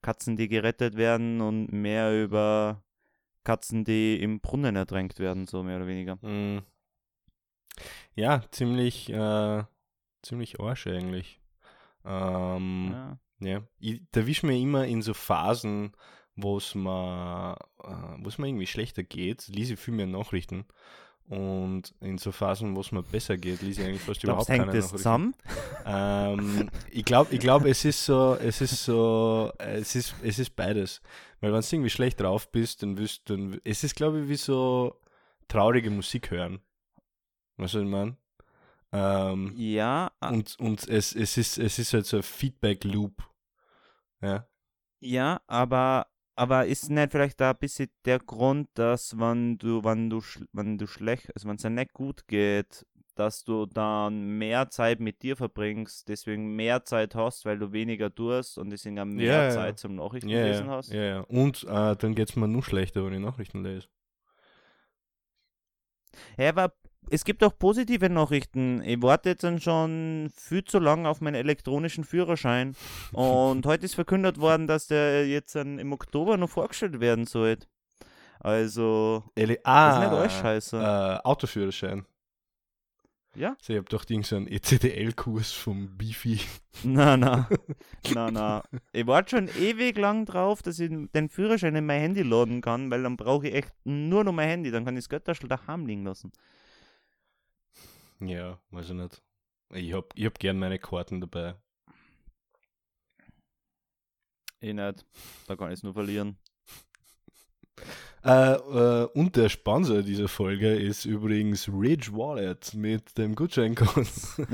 Katzen, die gerettet werden und mehr über Katzen, die im Brunnen ertränkt werden, so mehr oder weniger. Mm. Ja, ziemlich, äh, ziemlich Arsch eigentlich. Ähm, ja. ja. Ich erwische mir immer in so Phasen, wo es mir, äh, wo es mir irgendwie schlechter geht, lese ich viel mehr Nachrichten. Und in so Phasen, wo es mir besser geht, lese ich eigentlich fast Glaubst, überhaupt hängt keine das Nachrichten. zusammen? Ähm, ich glaube, ich glaub, es ist so, es ist so, es ist, es ist beides. Weil wenn du irgendwie schlecht drauf bist, dann wirst du, es ist, glaube ich, wie so traurige Musik hören. Weißt du, was ich meine? Ähm, ja. Und, und es, es, ist, es ist halt so ein Feedback-Loop. Ja. Ja, aber aber ist nicht vielleicht da ein bisschen der Grund, dass wenn du, wenn du, wenn du schlecht, also wenn es dir nicht gut geht, dass du dann mehr Zeit mit dir verbringst, deswegen mehr Zeit hast, weil du weniger tust und deswegen auch mehr yeah, Zeit zum Nachrichtenlesen yeah, hast. Ja, ja. Und äh, dann geht es mir nur schlechter, wenn ich Nachrichten lese. Ja, aber es gibt auch positive Nachrichten. Ich warte jetzt schon viel zu lange auf meinen elektronischen Führerschein. Und heute ist verkündet worden, dass der jetzt im Oktober noch vorgestellt werden soll. Also, Ele ah, das ist nicht alles scheiße. Äh, Autoführerschein. Ja? Also ich habe doch so einen ECDL-Kurs vom Bifi. Na, na, na, na. Ich warte schon ewig lang drauf, dass ich den Führerschein in mein Handy laden kann, weil dann brauche ich echt nur noch mein Handy. Dann kann ich das Götterschl daheim liegen lassen. Ja, weiß ich nicht. Ich hab, ich hab gern meine Karten dabei. Eh nicht. Da kann ich es nur verlieren. Äh, äh, und der Sponsor dieser Folge ist übrigens Ridge Wallet mit dem Gutscheincode.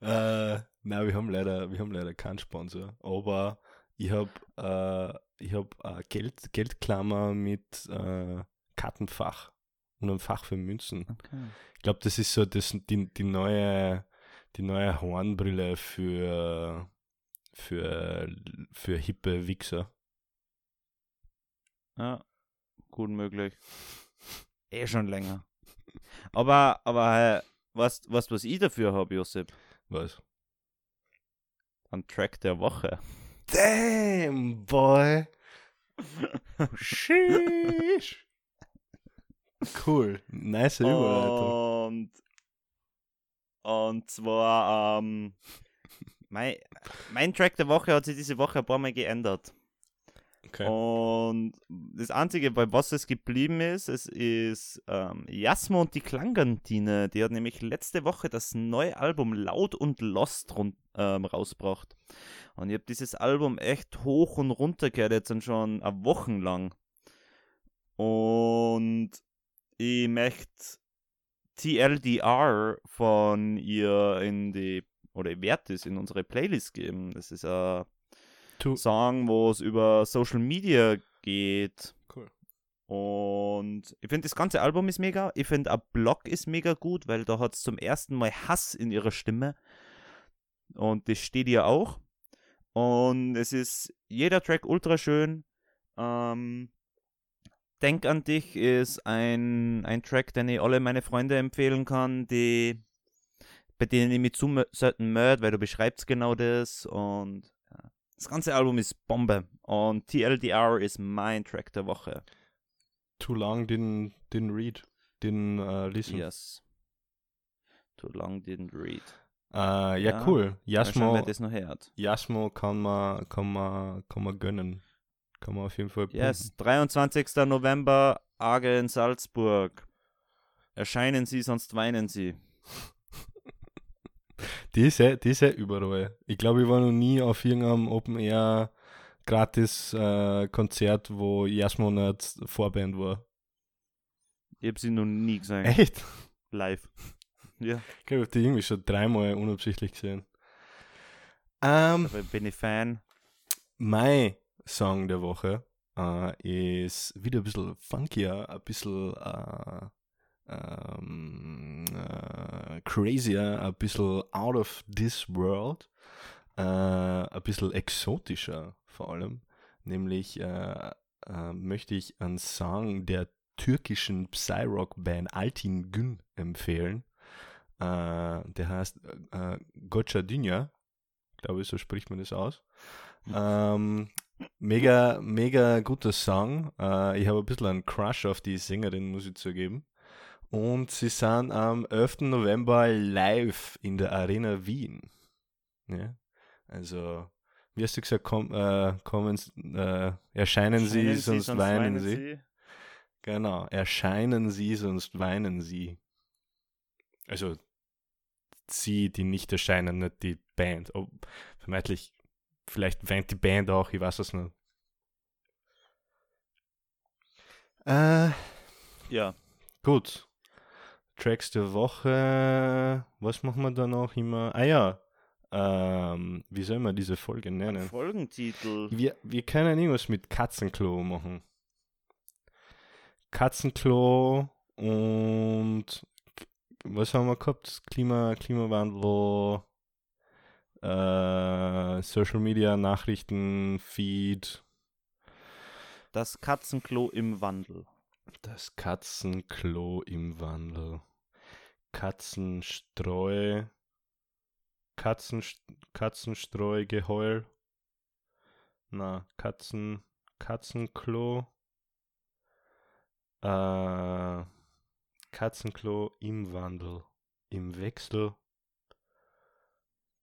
äh, nein, wir haben leider, wir haben leider keinen Sponsor, aber ich habe äh, ich hab, äh, Geld, Geldklammer mit äh, Kartenfach und einem Fach für Münzen. Okay. Ich glaube, das ist so das, die, die neue die neue Hornbrille für für für hippe Wichser. Ja, gut möglich. Eh schon länger. Aber, aber, was, was, was ich dafür habe, Josep? Was? Ein Track der Woche. Damn, boy. Sheesh. Cool. Nice Überleitung. Und, und zwar, ähm, mein, mein Track der Woche hat sich diese Woche ein paar Mal geändert. Okay. Und das Einzige, bei was es geblieben ist, es ist ähm, Jasmo und die Klangkantine. Die hat nämlich letzte Woche das neue Album Laut und Lost ähm, rausgebracht. Und ich habe dieses Album echt hoch und runter gehört, jetzt dann schon eine Wochen lang. Und ich möchte TLDR von ihr in die, oder ich werde es in unsere Playlist geben. Das ist ein Tu- Song, wo es über Social Media geht. Cool. Und ich finde, das ganze Album ist mega. Ich finde, ein Blog ist mega gut, weil da hat es zum ersten Mal Hass in ihrer Stimme. Und das steht ihr auch. Und es ist jeder Track ultra schön. Ähm, Denk an dich ist ein, ein Track, den ich alle meine Freunde empfehlen kann, die bei denen ich mich zu selten mörd, weil du beschreibst genau das. Und ja. das ganze Album ist Bombe. Und TLDR ist mein Track der Woche. Too long didn't, didn't read. Didn't uh, listen. Yes. Too long didn't read. Äh, ja, Ja. cool. Schauen, Jasmo, wer das noch hört. Jasmo kann man, kann man, kann man gönnen. Kann man auf jeden Fall Yes, 23. November, Arge in Salzburg. Erscheinen Sie, sonst weinen Sie. Die ist, ja, die ist ja überall. Ich glaube, ich war noch nie auf irgendeinem Open Air gratis äh, Konzert, wo Jasmo nicht Vorband war. Ich habe sie noch nie gesehen. Echt? Live. Ja, Ich glaube, ich habe die irgendwie schon dreimal unabsichtlich gesehen. Ähm, aber bin ich Fan. mein Song der Woche äh, ist wieder ein bisschen funkier, ein bisschen äh, ähm, äh, crazier, ein bisschen out of this world, äh, ein bisschen exotischer vor allem. Nämlich äh, äh, möchte ich einen Song der türkischen Psyrock-Band Altin Gün empfehlen. Der heißt äh, Gocha Dünya. Ich glaube, so spricht man das aus. Ähm, mega, mega guter Song. Äh, ich habe ein bisschen einen Crush auf die Sängerin, muss ich zugeben. Und sie sind am 11. November live in der Arena Wien. Ja? Also, wie hast du gesagt, komm, äh, kommen, äh, erscheinen sie, Erscheinen sonst, weinen sie. Genau, erscheinen sie, sonst weinen sie. Also, sie, die nicht erscheinen, nicht die Band. Oh, vermeintlich, vielleicht weint die Band auch, ich weiß es nicht. Äh, Ja, gut. Tracks der Woche. Was machen wir da noch immer? Ah ja. Ähm, wie soll man diese Folge nennen? Folgentitel. Wir, wir können irgendwas mit Katzenklo machen. Katzenklo und was haben wir gehabt? Klima, Klimawandel, äh, Social Media, Nachrichten, Feed. Das Katzenklo im Wandel. Das Katzenklo im Wandel. Katzenstreu. Katzen, Katzenstreu, Geheul. Na, Katzen, Katzenklo. Äh, Katzenklo im Wandel. Im Wechsel.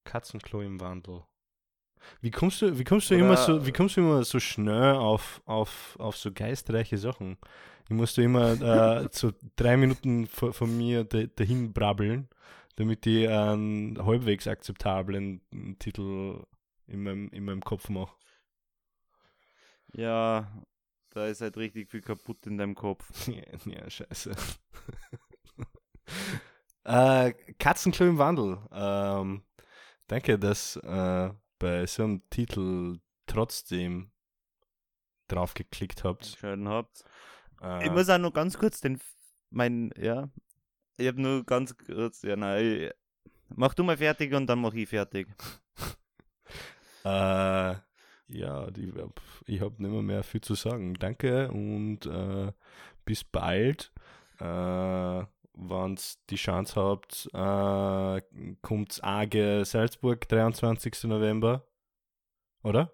Katzenklo im Wandel. Wie kommst du, wie kommst du immer Oder- so, wie kommst du immer so schnell auf, auf, auf so geistreiche Sachen? Ich musste immer äh, so drei Minuten von, von mir da- dahin brabbeln, damit ich einen halbwegs akzeptablen Titel in meinem, in meinem Kopf mache. Ja, da ist halt richtig viel kaputt in deinem Kopf. ja, ja scheiße. äh, Katzenklo im Wandel. Ähm, danke, dass äh, bei so einem Titel trotzdem drauf geklickt habt. Schön habt. Äh, ich muss auch nur ganz kurz den, mein, ja, ich habe nur ganz kurz, ja, nein, mach du mal fertig und dann mach ich fertig. äh, ja, die, ich habe nicht mehr, mehr viel zu sagen. Danke und äh, bis bald. Äh, Wenn ihr die Chance habt, äh, kommt AG Salzburg, 23. November. Oder?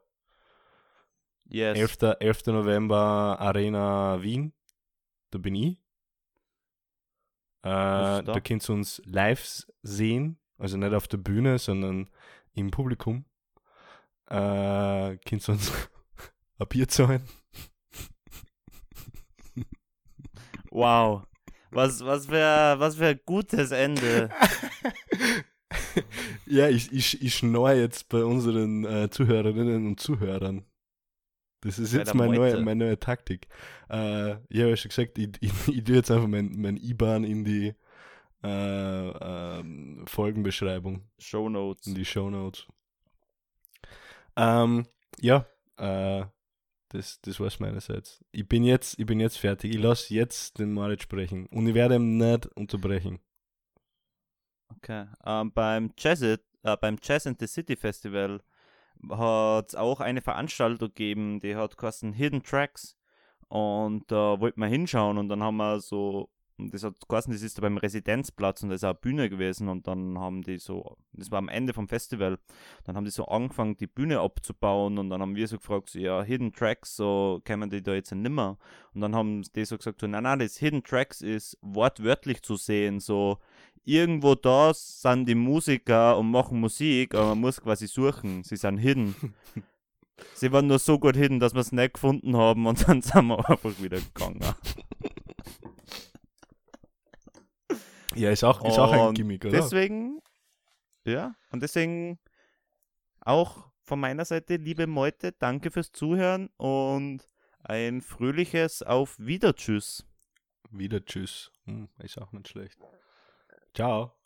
Yes. 11. 11. November Arena Wien. Da bin ich. Äh, da? da könnt ihr uns live sehen. Also nicht auf der Bühne, sondern im Publikum. Äh, könnt ihr uns ein Bier zahlen. Wow. Was, was für, was ein gutes Ende. ja, ich, ich, ich schneue jetzt bei unseren äh, Zuhörerinnen und Zuhörern. Das ist jetzt meine neue, meine neue Taktik. Äh, ich habe ja schon gesagt, ich, ich, ich tue jetzt einfach mein, mein IBAN in die äh, äh, Folgenbeschreibung. Show Notes. In die Show Notes. Ähm, ja, äh, das, das war's meinerseits. Ich bin jetzt, ich bin jetzt fertig. Ich lasse jetzt den Moritz sprechen und ich werde ihn nicht unterbrechen. Okay. Ähm, beim Jazz, äh, beim Jazz and the City Festival hat es auch eine Veranstaltung gegeben, die hat kosten Hidden Tracks. Und da äh, wollten wir hinschauen und dann haben wir so und das hat geheißen, das ist da beim Residenzplatz und da ist auch eine Bühne gewesen und dann haben die so, das war am Ende vom Festival, dann haben die so angefangen, die Bühne abzubauen und dann haben wir so gefragt, so, ja, Hidden Tracks, so kämen die da jetzt nimmer. Und dann haben die so gesagt, so, nein, nein, das Hidden Tracks ist wortwörtlich zu sehen, so, irgendwo da sind die Musiker und machen Musik, aber man muss quasi suchen, sie sind hidden. sie waren nur so gut hidden, dass wir es nicht gefunden haben und dann sind wir einfach wieder gegangen. Ja, ist auch, ist auch ein Gimmick, oder? Deswegen, ja, und deswegen auch von meiner Seite, liebe Meute, danke fürs Zuhören und ein fröhliches Auf Wieder Tschüss. Wieder Tschüss. Hm, ist auch nicht schlecht. Ciao.